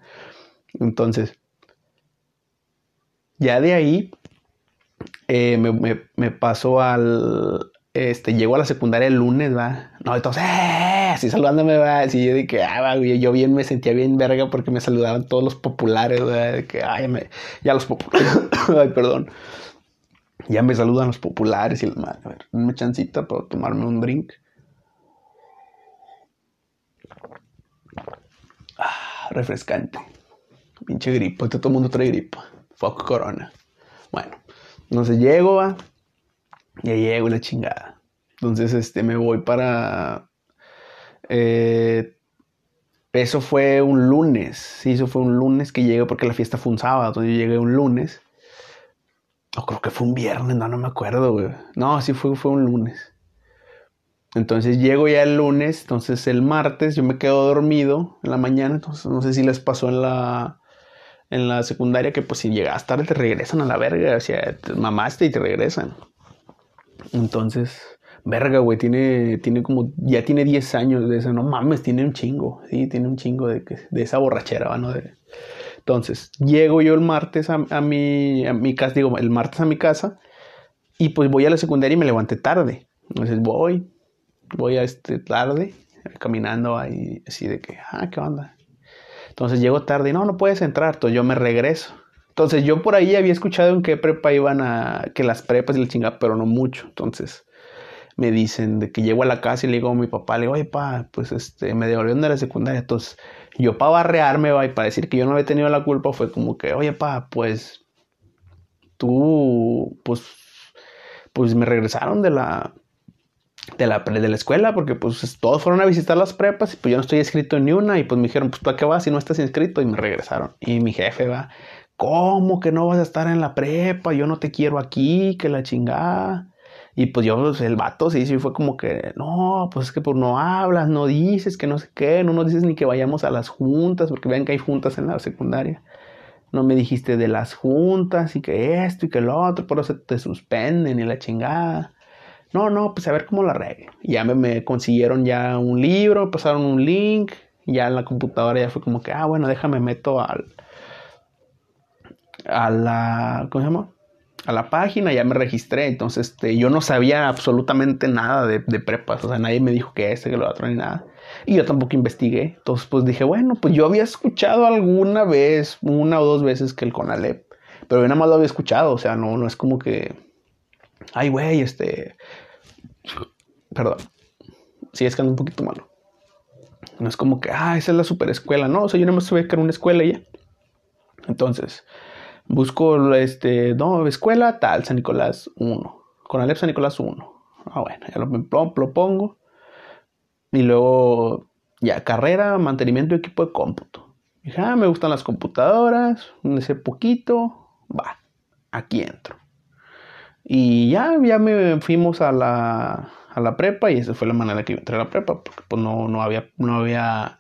Entonces, ya de ahí, eh, me, me, pasó al. Este, llego a la secundaria el lunes, va. No, entonces, ¡eh! Así saludándome, va. Así yo dije, ah, yo bien me sentía bien verga porque me saludaban todos los populares, va. De que, ay, me, ya los populares. ay, perdón. Ya me saludan los populares y el mal. A ver, una chancita para tomarme un drink. Ah, refrescante. Pinche gripa. Este todo el mundo trae gripa. Fuck corona. Bueno, entonces llego. Ya llego la chingada. Entonces, este, me voy para. Eh, eso fue un lunes. Sí, eso fue un lunes que llegué porque la fiesta fue un sábado. Entonces yo llegué un lunes. O creo que fue un viernes, no, no me acuerdo, güey. No, sí fue, fue un lunes. Entonces llego ya el lunes, entonces el martes yo me quedo dormido en la mañana, entonces no sé si les pasó en la en la secundaria que pues si llegas tarde te regresan a la verga, o sea, te mamaste y te regresan. Entonces, verga, güey, tiene, tiene como, ya tiene 10 años de eso, no mames, tiene un chingo, sí, tiene un chingo de, de esa borrachera, ¿no? Entonces, llego yo el martes a, mi, a mi casa, digo, el martes a mi casa, y pues voy a la secundaria y me levanté tarde. Entonces voy, voy a este tarde, caminando ahí, así de que, ah, ¿qué onda? Entonces llego tarde y no, no puedes entrar, entonces yo me regreso. Entonces yo por ahí había escuchado en qué prepa iban a, que las prepas y la chingada, pero no mucho. Entonces me dicen de que llego a la casa y le digo a mi papá, le digo, oye, pa, pues este, me devolvieron de la secundaria. Entonces yo para barrearme, va, y para decir que yo no había tenido la culpa, fue como que, oye, pa, pues tú, pues, pues me regresaron de la, de la, de la escuela, porque pues todos fueron a visitar las prepas y pues yo no estoy inscrito en ni una y pues me dijeron, pues ¿para qué vas si no estás inscrito? Y me regresaron. Y mi jefe va, ¿cómo que no vas a estar en la prepa? Yo no te quiero aquí, que la chingada. Y pues yo, el vato sí, sí fue como que, no, pues es que pues no hablas, no dices, que no sé qué, no nos dices ni que vayamos a las juntas, porque vean que hay juntas en la secundaria. No me dijiste de las juntas y que esto y que lo otro, por eso te suspenden y la chingada. No, no, pues a ver cómo la arreglo. Ya me, consiguieron ya un libro, pasaron un link, ya en la computadora ya fue como que, ah, bueno, déjame meto al, a la, ¿cómo se llama? A la página, ya me registré, entonces este, yo no sabía absolutamente nada de, de prepas, o sea, nadie me dijo que este, que lo otro, ni nada. Y yo tampoco investigué, entonces pues dije, bueno, pues yo había escuchado alguna vez, una o dos veces que el CONALEP, pero yo nada más lo había escuchado, o sea, no, no es como que, ay, güey, este, Perdón. Sí, es que ando un poquito malo. No es como que, ah, esa es la super escuela. No, o sea, yo no me voy a crear una escuela y ya. Entonces, busco, este, no, escuela tal, San Nicolás 1. Con Alep San Nicolás 1. Ah, bueno, ya lo, lo pongo. Y luego, ya, carrera, mantenimiento de equipo de cómputo. Dije, ah, me gustan las computadoras, ese poquito, va, aquí entro. Y ya, ya me fuimos a la, a la prepa y esa fue la manera que yo entré a la prepa, porque pues no, no había, no había,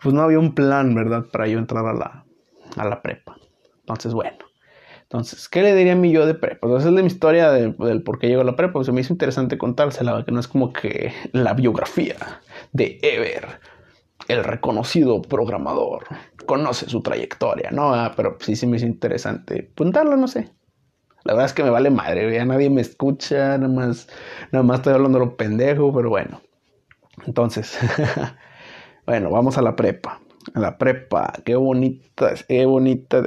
pues no había un plan, ¿verdad? Para yo entrar a la, a la prepa. Entonces, bueno. Entonces, ¿qué le diría a mí yo de prepa? Entonces, es de mi historia del por qué llego a la prepa. Pues me hizo interesante contársela, que no es como que la biografía de Ever, el reconocido programador, conoce su trayectoria, ¿no? Ah, pero sí, sí me hizo interesante contarlo, no sé. La verdad es que me vale madre, ya nadie me escucha, nada más, nada más estoy hablando de lo pendejo, pero bueno. Entonces, bueno, vamos a la prepa. A la prepa, qué bonita, qué bonita,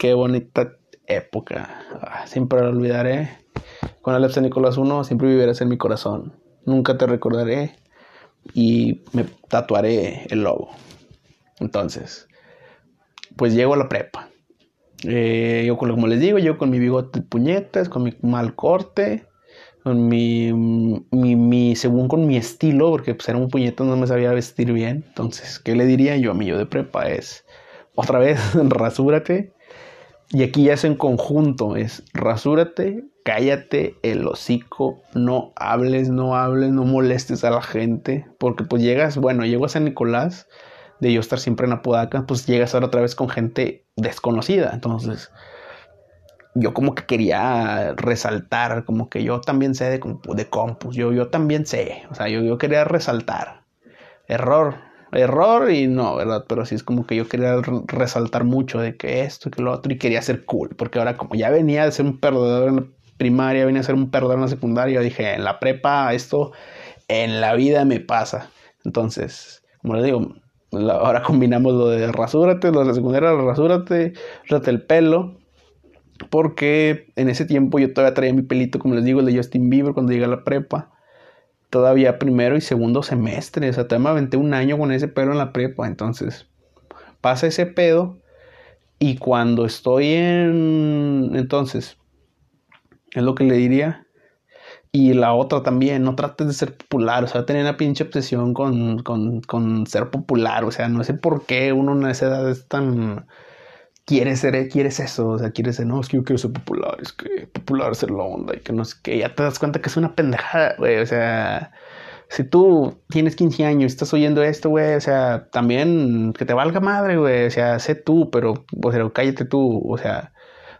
qué bonita época. Ah, siempre lo olvidaré. Con Alexa Nicolás 1 siempre vivirás en mi corazón. Nunca te recordaré y me tatuaré el logo. Entonces, pues llego a la prepa. Eh, yo, como les digo, yo con mi bigote de puñetas, con mi mal corte, con mi, mi, según con mi estilo, porque pues era un puñetón, no me sabía vestir bien. Entonces, ¿qué le diría yo a mi yo de prepa? Es, otra vez, rasúrate. Y aquí ya es en conjunto, es rasúrate, cállate el hocico, no hables, no hables, no molestes a la gente, porque pues llegas, bueno, llego a San Nicolás, de yo estar siempre en Apodaca, pues llegas ahora otra vez con gente desconocida. Entonces, yo como que quería resaltar, como que yo también sé de, de compus, yo, yo también sé, o sea, yo, yo quería resaltar. Error, error y no, ¿verdad? Pero sí es como que yo quería resaltar mucho de que esto que lo otro y quería ser cool, porque ahora como ya venía de ser un perdedor en la primaria, venía a ser un perdedor en la secundaria, dije, en la prepa esto en la vida me pasa. Entonces, como les digo, ahora combinamos lo de rasúrate, lo de la secundaria, rasúrate, rate el pelo. Porque en ese tiempo yo todavía traía mi pelito, como les digo, el de Justin Bieber cuando llegué a la prepa. Todavía primero y segundo semestre. O sea, todavía me aventé un año con ese pelo en la prepa. Entonces, pasa ese pedo y cuando estoy en... Entonces, es lo que le diría. Y la otra también, no trates de ser popular, o sea, tener una pinche obsesión con, con, con ser popular, o sea, no sé por qué uno en esa edad es tan quiere ser, quieres eso, o sea, quieres ser, no, es que yo quiero ser popular, es que popular es la onda y que no sé qué, ya te das cuenta que es una pendejada, güey, o sea, si tú tienes 15 años y estás oyendo esto, güey, o sea, también que te valga madre, güey, o sea, sé tú, pero, o sea, cállate tú, o sea,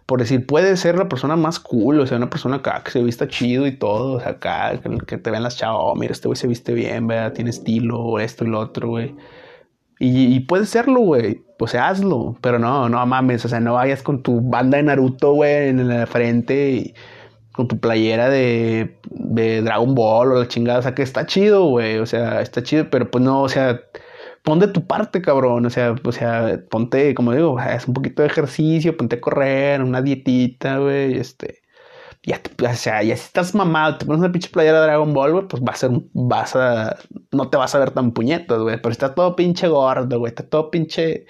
por decir, puedes ser la persona más cool, o sea, una persona acá que se vista chido y todo, o sea, acá, que, te vean las chavas, oh, mira, este güey se viste bien, ¿verdad? Tiene estilo, esto y lo otro, güey. Y, y puedes serlo, güey pues hazlo. Pero no, no mames, o sea, no vayas con tu banda de Naruto, güey, en la frente y con tu playera de, de Dragon Ball o la chingada. O sea, que está chido, güey, o sea, está chido, pero pues no, o sea, pon de tu parte, cabrón. O sea, o sea, ponte, como digo, es un poquito de ejercicio, ponte a correr, una dietita, güey, este ya, o sea, ya si estás mamado, te pones una pinche playera de Dragon Ball, güey, pues va a ser, vas a, no te vas a ver tan puñetas, güey, pero está todo pinche gordo, güey, está todo pinche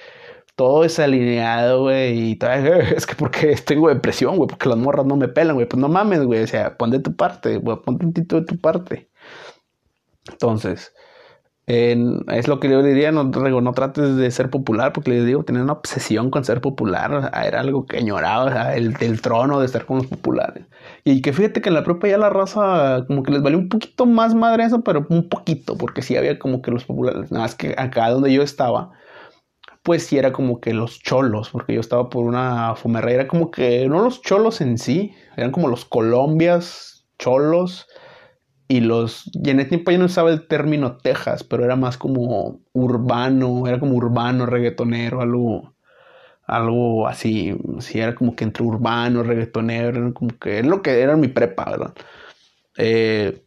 todo desalineado, güey, y todavía, es que porque tengo depresión, güey, porque las morras no me pelan, güey, pues no mames, güey, o sea, pon de tu parte, güey, pon un de tu parte. Entonces, es lo que yo diría, no, no trates de ser popular, porque le digo, tener una obsesión con ser popular, era algo que añoraba, el, del trono de estar con los populares. Y que fíjate que en la propia ya la raza, como que les valió un poquito más madre eso, pero un poquito, porque sí había como que los populares, nada más que acá donde yo estaba, pues sí era como que los cholos, porque yo estaba por una fumerera, era como que no los cholos en sí, eran como los colombias cholos y los, en ese tiempo yo no usaba el término Texas, pero era más como urbano, era como urbano, reggaetonero, algo, algo así, sí, era como que entre urbano, reggaetonero, como que es lo que era mi prepa, ¿verdad? Eh,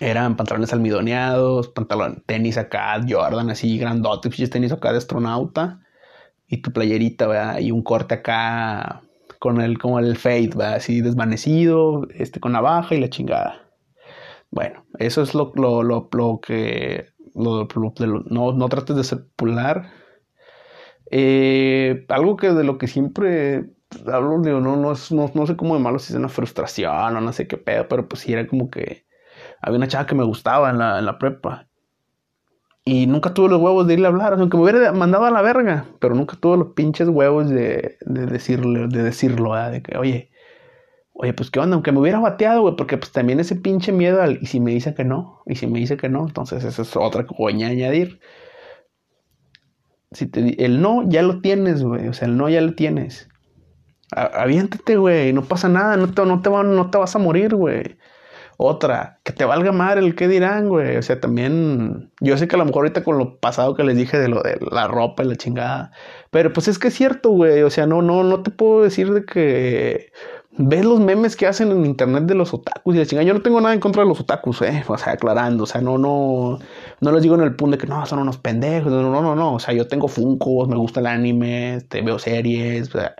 eran pantalones almidoneados, pantalón, tenis acá, Jordan así grandote, tenis acá de astronauta y tu playerita, ¿verdad? Y un corte acá con el, como el fade, ¿verdad? Así desvanecido, este, con navaja y la chingada. Bueno, eso es lo, lo, lo, lo que, no, no trates de ser popular. Eh, algo que de lo que siempre hablo, digo, no, no, no, no sé cómo de malo si es una frustración o no sé qué pedo, pero pues sí era como que había una chava que me gustaba en la, en la prepa. Y nunca tuve los huevos de irle a hablar, aunque me hubiera mandado a la verga, pero nunca tuve los pinches huevos de, de decirle, de decirlo, de que, oye, oye, pues qué onda, aunque me hubiera bateado, güey, porque pues también ese pinche miedo al, y si me dice que no, y si me dice que no, entonces esa es otra coña añadir. Si te, el no ya lo tienes, güey, o sea, el no ya lo tienes. aviéntate, güey, no pasa nada, no te, no te, no te vas a morir, güey. Otra, que te valga madre el que dirán, güey. O sea, también, yo sé que a lo mejor ahorita con lo pasado que les dije de lo de la ropa y la chingada, pero pues es que es cierto, güey. O sea, no, no, no te puedo decir de que ves los memes que hacen en internet de los otakus y la chingada. Yo no tengo nada en contra de los otakus, eh. O sea, aclarando, o sea, no, no, no les digo en el punto de que no, son unos pendejos. No, no, no. O sea, yo tengo funcos, me gusta el anime, te este, veo series, o sea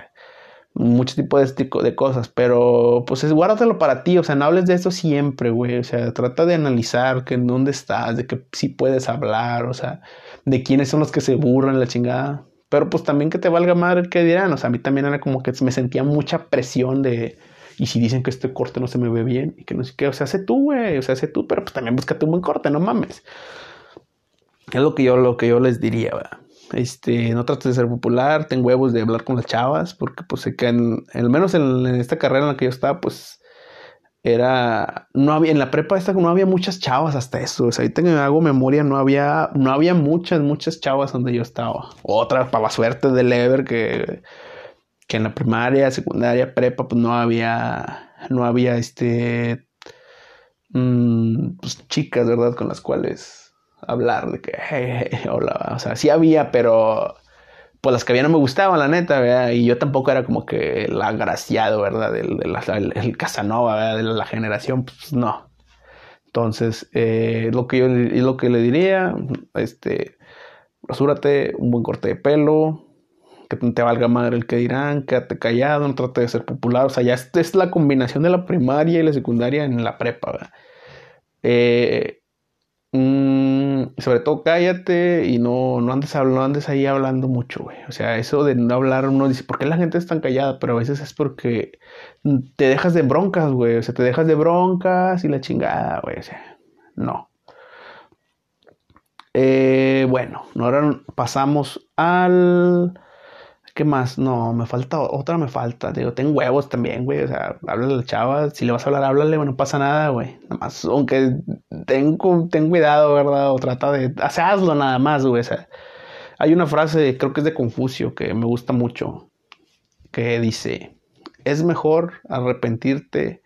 mucho tipo de, de cosas, pero pues es guárdatelo para ti, o sea, no hables de esto siempre, güey, o sea, trata de analizar que en dónde estás, de que sí puedes hablar, o sea, de quiénes son los que se burlan la chingada, pero pues también que te valga madre que dirán, o sea, a mí también era como que me sentía mucha presión de, y si dicen que este corte no se me ve bien, y que no sé qué, o sea, sé tú, güey, o sea, sé tú, pero pues también búscate un buen corte, no mames. Es lo que yo, lo que yo les diría, ¿verdad? Este, no trates de ser popular, ten huevos de hablar con las chavas, porque pues sé que en, al menos en, esta carrera en la que yo estaba, pues era, no había, en la prepa esta no había muchas chavas hasta eso, o sea, ahorita que me hago memoria, no había, no había muchas, muchas chavas donde yo estaba. Otra, para la suerte del Ever, que, que en la primaria, secundaria, prepa, pues no había, no había este, mmm, pues chicas, ¿verdad? Con las cuales hablar de que, hola, o sea, sí había, pero pues las que había no me gustaban, la neta, ¿verdad? Y yo tampoco era como que el agraciado, ¿verdad? El, el, Casanova, ¿verdad? De la generación, pues no. Entonces, eh, lo que yo lo que le diría, este, rasúrate, un buen corte de pelo, que te valga madre el que dirán, quédate callado, no trate de ser popular, o sea, ya esta es la combinación de la primaria y la secundaria en la prepa, ¿verdad? Eh, mmm, sobre todo cállate y no, no, andes, andes ahí hablando mucho, güey. O sea, eso de no hablar, uno dice, ¿por qué la gente es tan callada? Pero a veces es porque te dejas de broncas, güey. O sea, te dejas de broncas y la chingada, güey. O sea, no. Eh, bueno, ahora pasamos al ¿Qué más? No, me falta otra, me falta. Digo, tengo huevos también, güey. O sea, háblale a la chava. Si le vas a hablar, háblale, bueno, no pasa nada, güey. Nada más, aunque ten, ten cuidado, ¿verdad? O trata de. Hazlo nada más, güey. O sea, hay una frase, creo que es de Confucio, que me gusta mucho. Que dice: Es mejor arrepentirte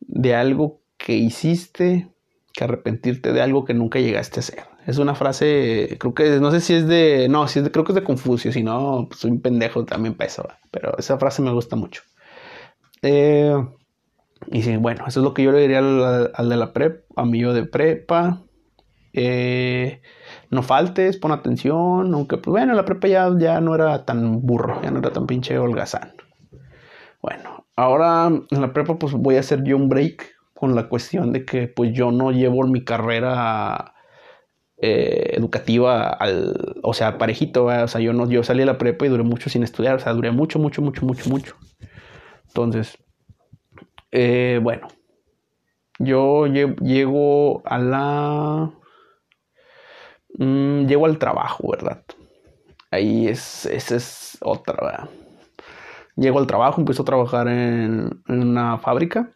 de algo que hiciste que arrepentirte de algo que nunca llegaste a hacer. Es una frase, creo que, no sé si es de, no, si es de, creo que es de Confucio, si no, pues soy un pendejo también peso, pero esa frase me gusta mucho. Eh, y sí, bueno, eso es lo que yo le diría al, de la prep, a mí yo de prepa. Eh, no faltes, pon atención, aunque pues bueno, la prepa ya, ya no era tan burro, ya no era tan pinche holgazán. Bueno, ahora en la prepa pues voy a hacer yo un break con la cuestión de que pues yo no llevo mi carrera eh, educativa al, o sea, parejito, o sea, yo no, yo salí a la prepa y duré mucho sin estudiar, o sea, duré mucho, mucho, mucho, mucho, mucho. Entonces, eh, bueno, yo llego a la, mm, llego al trabajo, ¿verdad? Ahí es, esa es otra, ¿verdad? Llego al trabajo, empiezo a trabajar en, en una fábrica.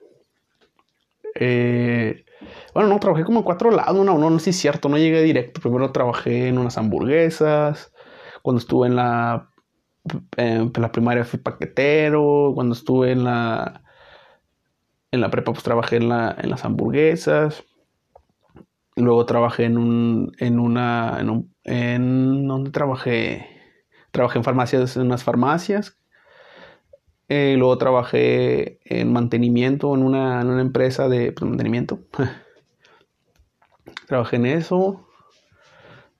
Eh, bueno, no, trabajé como en cuatro lados. No, no, no, sí es cierto, no llegué directo. Primero trabajé en unas hamburguesas. Cuando estuve en la, en la primaria fui paquetero. Cuando estuve en la, en la prepa, pues trabajé en, la, en las hamburguesas. Luego trabajé en un, en una, en un, en donde trabajé, trabajé en farmacias, en unas farmacias eh, luego trabajé en mantenimiento en una, en una empresa de pues, mantenimiento. trabajé en eso.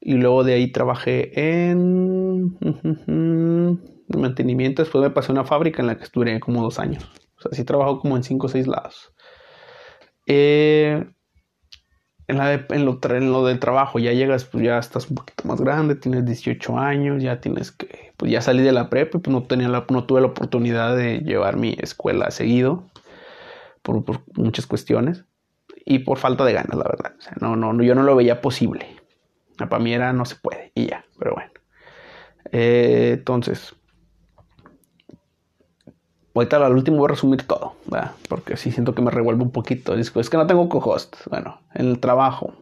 Y luego de ahí trabajé en mantenimiento. Después me pasé a una fábrica en la que estuve como dos años. O sea, sí trabajado como en cinco o seis lados. Eh, en, lo, en, lo, del trabajo ya llegas, pues ya estás un poquito más grande, tienes 18 años, ya tienes que pues ya salí de la prepa y pues no, tenía no tuve la oportunidad de llevar mi escuela seguido por, muchas cuestiones y por falta de ganas, la verdad. No, no, yo no lo veía posible. Para mí era no se puede y ya, pero bueno. Eh, entonces, ahorita al último voy a resumir todo, porque sí siento que me revuelve un poquito. Es que no tengo co-host. Bueno, en el trabajo.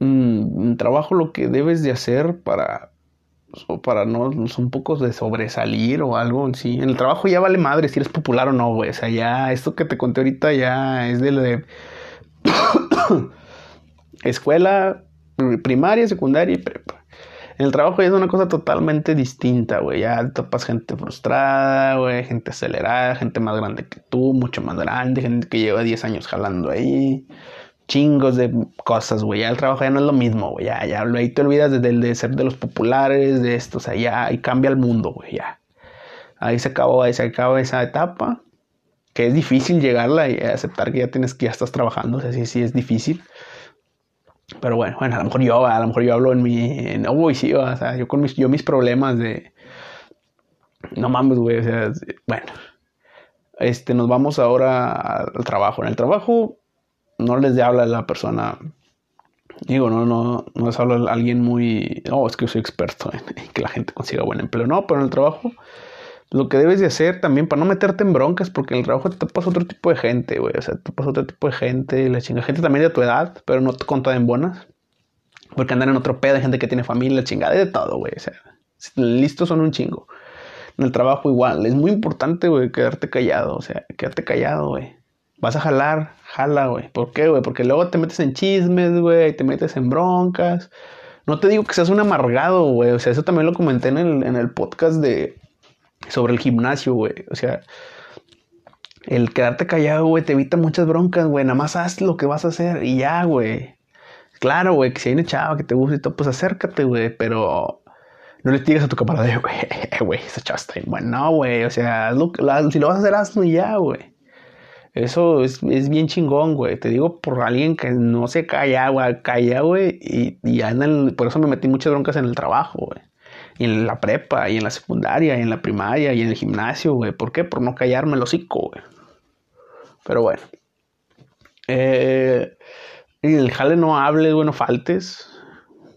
Mm, en trabajo lo que debes de hacer para para no, un pocos de sobresalir o algo, sí. En el trabajo ya vale madre si eres popular o no, güey. O sea, ya esto que te conté ahorita ya es de lo de escuela, primaria, secundaria y prepa. El trabajo ya es una cosa totalmente distinta, güey. Ya topas gente frustrada, güey, gente acelerada, gente más grande que tú, mucho más grande, gente que lleva 10 años jalando ahí chingos de cosas, güey. Ya el trabajo ya no es lo mismo, güey. Ya, ahí te olvidas de, de, ser de los populares, de esto, o sea, ya ahí cambia el mundo, güey, ya. Ahí se acabó, ahí se esa etapa, que es difícil llegarla y aceptar que ya tienes que ya estás trabajando, o sea, sí, sí es difícil. Pero bueno, bueno, a lo mejor yo, a lo mejor yo hablo en mi, en, uy, sí, o sea, yo con mis, yo mis problemas de, no mames, güey, o sea, bueno, este, nos vamos ahora al trabajo. En el trabajo no les habla la persona. Digo, no, no, no les habla alguien muy. Oh, es que soy experto en, que la gente consiga buen empleo. No, pero en el trabajo, lo que debes de hacer también para no meterte en broncas, porque en el trabajo te pasa otro tipo de gente, güey. O sea, te pasa otro tipo de gente, la chinga. Gente también de tu edad, pero no con toda en buenas. Porque andan en otro pedo, de gente que tiene familia, chingada, de todo, güey. O sea, listos son un chingo. En el trabajo igual. Es muy importante, güey, quedarte callado. O sea, quedarte callado, güey. Vas a jalar, jala, güey. ¿Por qué, güey? Porque luego te metes en chismes, güey, te metes en broncas. No te digo que seas un amargado, güey. O sea, eso también lo comenté en el, en el podcast de sobre el gimnasio, güey. O sea, el quedarte callado, güey, te evita muchas broncas, güey. Nada más haz lo que vas a hacer y ya, güey. Claro, güey, que si hay una chava que te gusta y todo, pues acércate, güey. Pero no le digas a tu camarada, güey, güey, esa chava está bien. Bueno, no, güey. O sea, si lo vas a hacer, hazlo y ya, güey. Eso es, es bien chingón, güey. Te digo por alguien que no se calla, güey, calla, güey. Y, y el, por eso me metí muchas broncas en el trabajo, güey. Y en la prepa, y en la secundaria, y en la primaria, y en el gimnasio, güey. ¿Por qué? Por no callarme el hocico, güey. Pero bueno. Eh, y el jale no hables, güey, no faltes.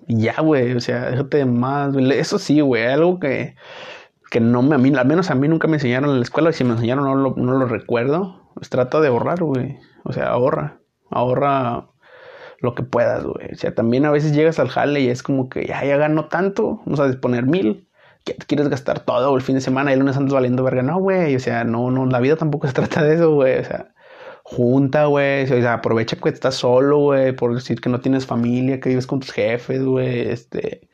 Y ya, güey, o sea, déjate más. Eso sí, güey, algo que, que no me, a mí, al menos a mí nunca me enseñaron en la escuela. Y si me enseñaron, no lo, no lo recuerdo. Pues trata de ahorrar, güey. O sea, ahorra. Ahorra lo que puedas, güey. O sea, también a veces llegas al jale y es como que ya, ya ganó tanto, no sabes poner mil, quieres gastar todo el fin de semana y el lunes andas valiendo verga. No, güey, o sea, no, no, la vida tampoco se trata de eso, güey. O sea, junta, güey. O sea, aprovecha que estás solo, güey, por decir que no tienes familia, que vives con tus jefes, güey, este,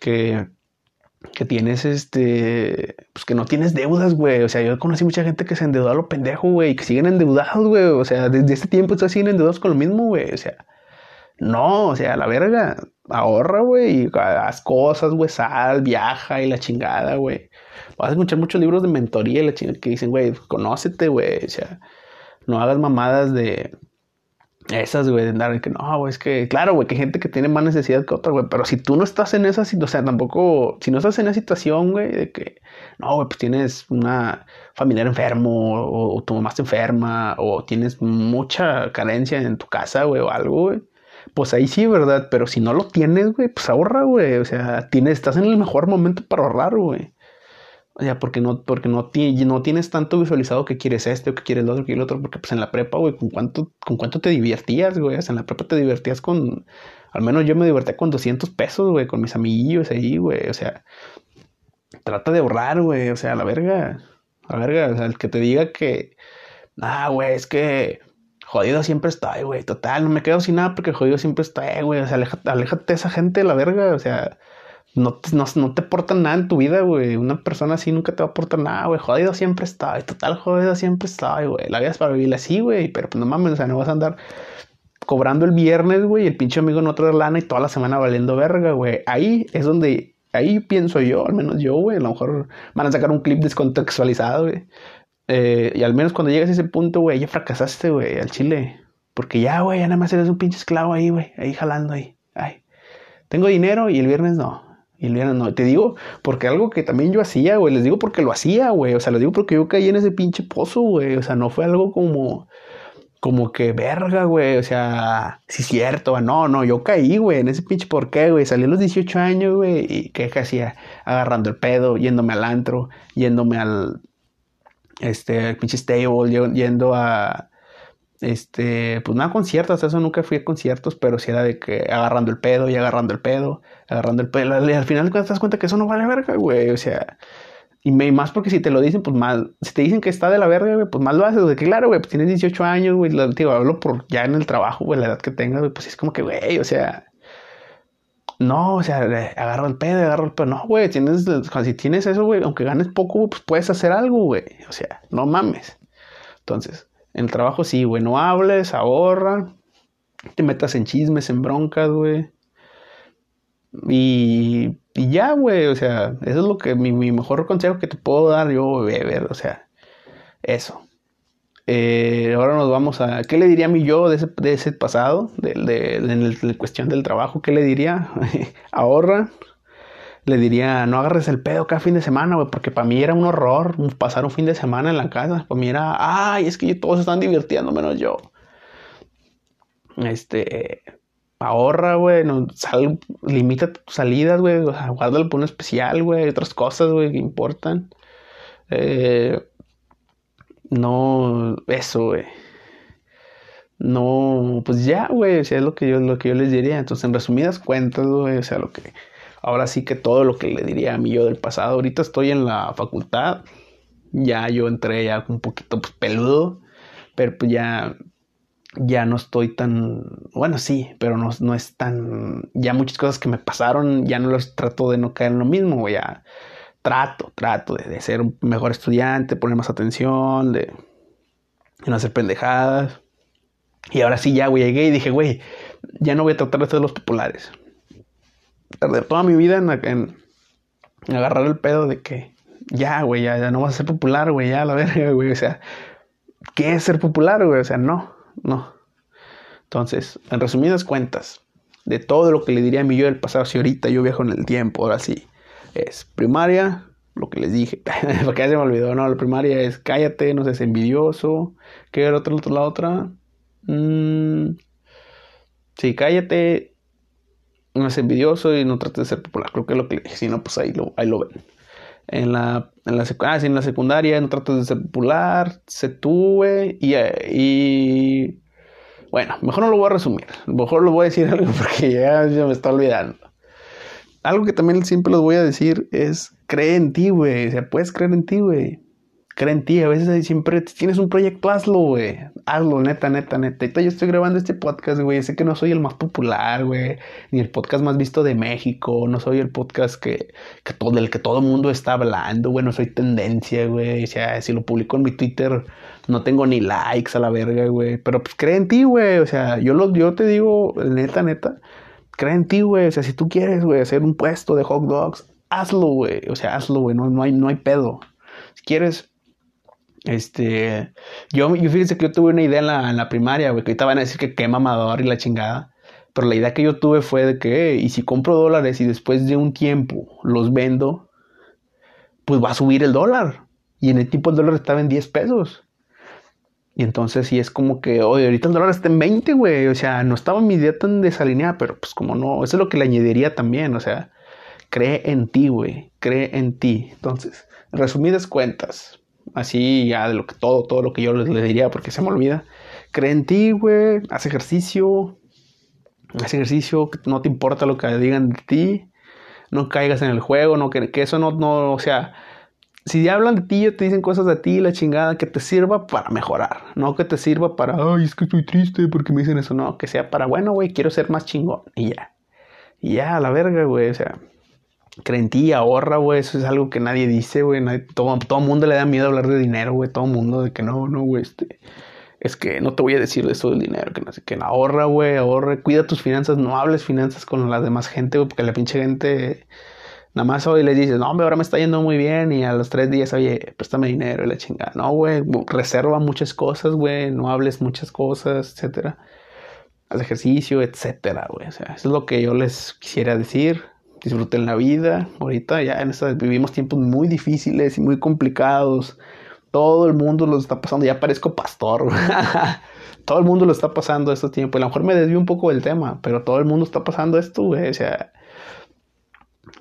que, que tienes, este, pues que no tienes deudas, güey. O sea, yo conocí mucha gente que se endeudó a lo pendejo, güey, que siguen endeudados, güey. O sea, desde este tiempo estás siguen endeudados con lo mismo, güey. O sea, no, o sea, la verga, ahorra, güey, y haz cosas, güey, sal, viaja y la chingada, güey. Vas a escuchar muchos libros de mentoría y la chingada que dicen, güey, conócete, güey, o sea, no hagas mamadas de esas, güey, de andar que no, güey, es que, claro, güey, que hay gente que tiene más necesidad que otra, güey, pero si tú no estás en esa situación, o sea, tampoco, si no estás en esa situación, güey, de que, no, güey, pues tienes una familiar enfermo, o, o tu mamá está enferma, o tienes mucha carencia en tu casa, güey, o algo, güey pues ahí sí, ¿verdad? Pero si no lo tienes, güey, pues ahorra, güey. O sea, tienes, estás en el mejor momento para ahorrar, güey. O sea, porque no, porque no, no tienes tanto visualizado que quieres este o que quieres lo otro que el otro, porque pues en la prepa, güey, ¿con cuánto, con cuánto te divertías, güey? O sea, en la prepa te divertías con, al menos yo me divertía con 200 pesos, güey, con mis amiguillos ahí, güey. O sea, trata de ahorrar, güey. O sea, la verga, la verga, o sea, el que te diga que, ah, güey, es que jodido siempre estoy, güey. Total, no me quedo sin nada porque jodido siempre estoy, güey. O sea, aléjate, de esa gente de la verga. O sea, no te, no, no te aportan nada en tu vida, güey. Una persona así nunca te va a aportar nada, güey. Jodido siempre estoy. Total, jodido siempre estoy, güey. La vida es para vivir así, güey. Pero pues no mames, o sea, no vas a andar cobrando el viernes, güey. Y el pinche amigo no trae lana y toda la semana valiendo verga, güey. Ahí es donde ahí pienso yo, al menos yo, güey, a lo mejor van a sacar un clip descontextualizado, güey. Eh, y al menos cuando llegas a ese punto, güey, ya fracasaste, güey, al chile. Porque ya, güey, ya nada más eres un pinche esclavo ahí, güey, ahí jalando ahí. Ay, tengo dinero y el viernes no. Y el viernes no. Te digo, porque algo que también yo hacía, güey, les digo porque lo hacía, güey. O sea, les digo porque yo caí en ese pinche pozo, güey. O sea, no fue algo como, como que verga, güey. O sea, sí es cierto, no, no, yo caí, güey, en ese pinche por qué, güey. Salí a los 18 años, güey, y qué hacía, agarrando el pedo, yéndome al antro, yéndome al, este, pinche stable, yendo a, este, pues nada, conciertos, eso nunca fui a conciertos, pero sí era de que agarrando el pedo y agarrando el pedo, agarrando el pedo, y al final te das cuenta que eso no vale verga, güey, o sea, y más porque si te lo dicen, pues más, si te dicen que está de la verga, güey, pues más lo haces, de que claro, güey, pues tienes 18 años, güey, digo, hablo por ya en el trabajo, güey, la edad que tengas, güey, pues es como que, güey, o sea, no, o sea, agarro el pedo, agarro el pedo. No, güey, tienes, si tienes eso, güey, aunque ganes poco, pues puedes hacer algo, güey. O sea, no mames. Entonces, en el trabajo sí, güey, no hables, ahorra, te metas en chismes, en broncas, güey. Y, y ya, güey, o sea, eso es lo que mi, mi mejor consejo que te puedo dar yo, ver, o sea, eso. Eh, ahora nos vamos a. ¿Qué le diría a mi yo de ese, pasado? De, la cuestión del trabajo. ¿Qué le diría? Ahorra. Le diría, no agarres el pedo cada fin de semana, güey, porque para mí era un horror pasar un fin de semana en la casa. Para mí era, ay, es que todos están divirtiendo menos yo. Este. Ahorra, güey, no, limita tus salidas, güey, o sea, por un especial, güey, otras cosas, güey, que importan. Eh, no, eso, güey. No, pues ya, güey, o es lo que yo, lo que yo les diría. Entonces, en resumidas cuentas, güey, o sea, lo que, ahora sí que todo lo que le diría a mí yo del pasado. Ahorita estoy en la facultad, ya yo entré ya un poquito pues, peludo, pero pues ya, ya no estoy tan, bueno, sí, pero no, no es tan, ya muchas cosas que me pasaron, ya no los trato de no caer en lo mismo, güey, ya trato, trato de, ser un mejor estudiante, poner más atención, de, no hacer pendejadas. Y ahora sí, ya, güey, llegué y dije, güey, ya no voy a tratar de ser los populares. Tardé toda mi vida en, agarrar el pedo de que ya, güey, ya, no vas a ser popular, güey, ya, la verga, güey, o sea, ¿qué es ser popular, güey? O sea, no, no. Entonces, en resumidas cuentas, de todo lo que le diría a mi yo del pasado, si ahorita yo viajo en el tiempo, ahora sí, es primaria, lo que les dije, porque ya se me olvidó, no, la primaria es cállate, no seas envidioso, ¿qué era otra, la otra? Mm, sí, cállate, no seas envidioso y no trates de ser popular, creo que es lo que le dije, si no, pues ahí lo, ahí lo ven. En la, en la, ah, secundaria no trates de ser popular, se tuve y, y bueno, mejor no lo voy a resumir. Mejor lo voy a decir algo porque ya, ya me está olvidando. Algo que también siempre les voy a decir es cree en ti, güey. O sea, puedes creer en ti, güey. Cree en ti. A veces siempre tienes un proyecto, hazlo, güey. Hazlo, neta, neta, neta. Y yo estoy grabando este podcast, güey. Sé que no soy el más popular, güey. Ni el podcast más visto de México. No soy el podcast que, que todo, del que todo el mundo está hablando, güey. No soy tendencia, güey. O sea, si lo publico en mi Twitter no tengo ni likes a la verga, güey. Pero pues cree en ti, güey. O sea, yo, lo, yo te digo, neta, neta, cree en ti, güey. O sea, si tú quieres, güey, hacer un puesto de hot dogs, hazlo, güey. O sea, hazlo, güey. No, no, hay, no hay pedo. Si quieres, este, yo, yo fíjense que yo tuve una idea en la, primaria, güey, que ahorita van a decir que qué mamador y la chingada. Pero la idea que yo tuve fue de que, y si compro dólares y después de un tiempo los vendo, pues va a subir el dólar. Y en el tipo el dólar estaba en 10 pesos. Y entonces sí es como que, oye, ahorita el dólar está en 20, güey. O sea, no estaba mi idea tan desalineada, pero pues como no, eso es lo que le añadiría también. O sea, cree en ti, güey. Cree en ti. Entonces, resumidas cuentas, así ya de lo que todo, todo lo que yo les, diría porque se me olvida. Cree en ti, güey. Haz ejercicio. Haz ejercicio, que no te importa lo que digan de ti. No caigas en el juego, no que, que eso no, no, o sea, si hablan de ti, te dicen cosas de ti, la chingada, que te sirva para mejorar, no que te sirva para, ay, es que estoy triste porque me dicen eso, no, que sea para, bueno, güey, quiero ser más chingón, y ya. Y ya, a la verga, güey, o sea, cree en ti, ahorra, güey, eso es algo que nadie dice, güey, todo, todo mundo le da miedo hablar de dinero, güey, todo mundo de que no, no, güey, este, es que no te voy a decir eso del dinero, que no sé, que ahorra, güey, ahorra, cuida tus finanzas, no hables finanzas con la demás gente, güey, porque la pinche gente Nada más hoy le dices, no, hombre, ahora me está yendo muy bien. Y a los tres días, oye, préstame dinero y la chingada. No, güey, reserva muchas cosas, güey. No hables muchas cosas, etcétera. Haz ejercicio, etcétera, güey. O sea, eso es lo que yo les quisiera decir. Disfruten la vida. Ahorita ya en esta, vivimos tiempos muy difíciles y muy complicados. Todo el mundo lo está pasando. Ya parezco pastor. todo el mundo lo está pasando estos tiempos. A lo mejor me desvío un poco del tema, pero todo el mundo está pasando esto, güey. O sea,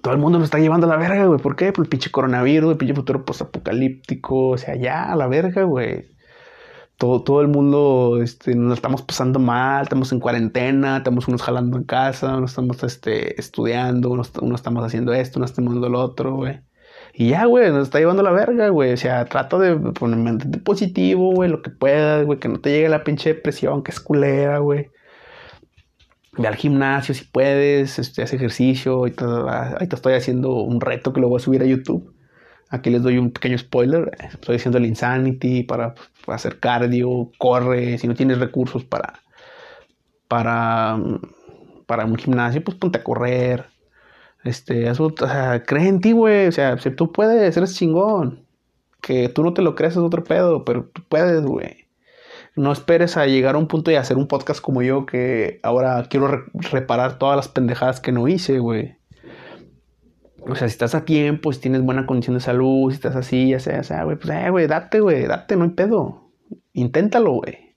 todo el mundo nos está llevando a la verga, güey. ¿Por qué? Por el pinche coronavirus, el pinche futuro postapocalíptico. O sea, ya, a la verga, güey. Todo, todo el mundo este, nos estamos pasando mal, estamos en cuarentena, estamos unos jalando en casa, unos estamos este, estudiando, unos, estamos haciendo esto, unos estamos haciendo lo otro, güey. Y ya, güey, nos está llevando la verga, güey. O sea, trato de ponerme positivo, güey, lo que puedas, güey, que no te llegue la pinche depresión, que es culera, güey. Ve al gimnasio si puedes, este, haz ejercicio. Ahorita, estoy haciendo un reto que lo voy a subir a YouTube. Aquí les doy un pequeño spoiler. Estoy haciendo el Insanity para, hacer cardio, corre. Si no tienes recursos para, para, para un gimnasio, pues ponte a correr. Este, eso, o sea, cree en ti, güey. O sea, si tú puedes, eres chingón. Que tú no te lo crees es otro pedo, pero tú puedes, güey. No esperes a llegar a un punto y hacer un podcast como yo que ahora quiero reparar todas las pendejadas que no hice, güey. O sea, si estás a tiempo, si tienes buena condición de salud, si estás así, ya sea, ya sea, güey, pues, eh, güey, date, güey, date, no hay pedo. Inténtalo, güey.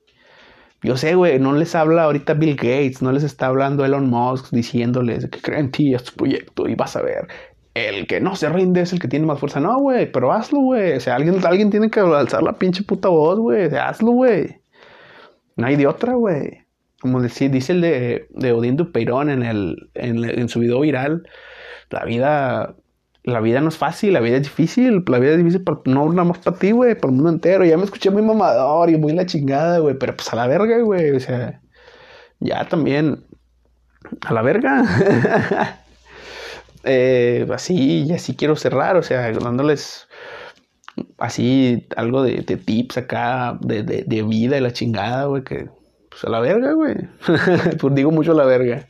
Yo sé, güey, no les habla ahorita Bill Gates, no les está hablando Elon Musk diciéndoles que creen en ti, es tu proyecto y vas a ver. El que no se rinde es el que tiene más fuerza. No, güey, pero hazlo, güey. O sea, alguien, alguien tiene que alzar la pinche puta voz, güey. Hazlo, güey. No hay de otra, güey. Como dice, dice el de, de Odín Dupeirón en, el, en, su video viral, la vida, la vida no es fácil, la vida es difícil, la vida es difícil para, no nada más para ti, güey, para el mundo entero. Ya me escuché muy mamador y muy la chingada, güey, pero pues a la verga, güey, o sea, ya también, a la verga. eh, así, y así quiero cerrar, o sea, dándoles así algo de, tips acá, de, de, vida y la chingada, güey, que pues a la verga, güey. pues digo mucho a la verga.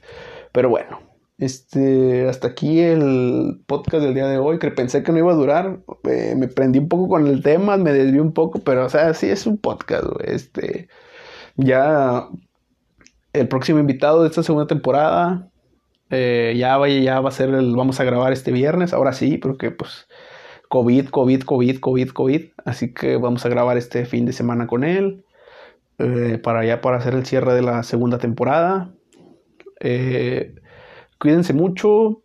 Pero bueno, Este, hasta aquí el podcast del día de hoy, que pensé que no iba a durar. Eh, me prendí un poco con el tema, me desvié un poco, pero o sea, sí es un podcast, Este, ya el próximo invitado de esta segunda temporada, eh, ya, vaya, ya va a ser el, vamos a grabar este viernes, ahora sí, porque pues COVID, COVID, COVID, COVID, COVID, así que vamos a grabar este fin de semana con él, eh, para ya para hacer el cierre de la segunda temporada. Eh, cuídense mucho,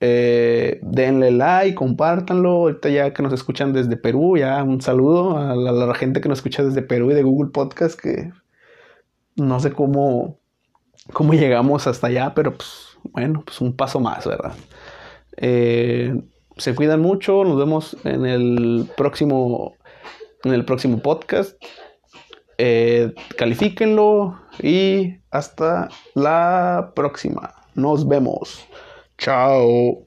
denle like, compártanlo. Ahorita ya que nos escuchan desde Perú, ya un saludo a la, a la, gente que nos escucha desde Perú y de Google Podcast, que no sé cómo, cómo llegamos hasta allá, pero pues bueno, pues un paso más, ¿verdad? Eh, se cuidan mucho, nos vemos en el próximo, en el próximo podcast. Eh, califíquenlo y hasta la próxima. Nos vemos. Chao.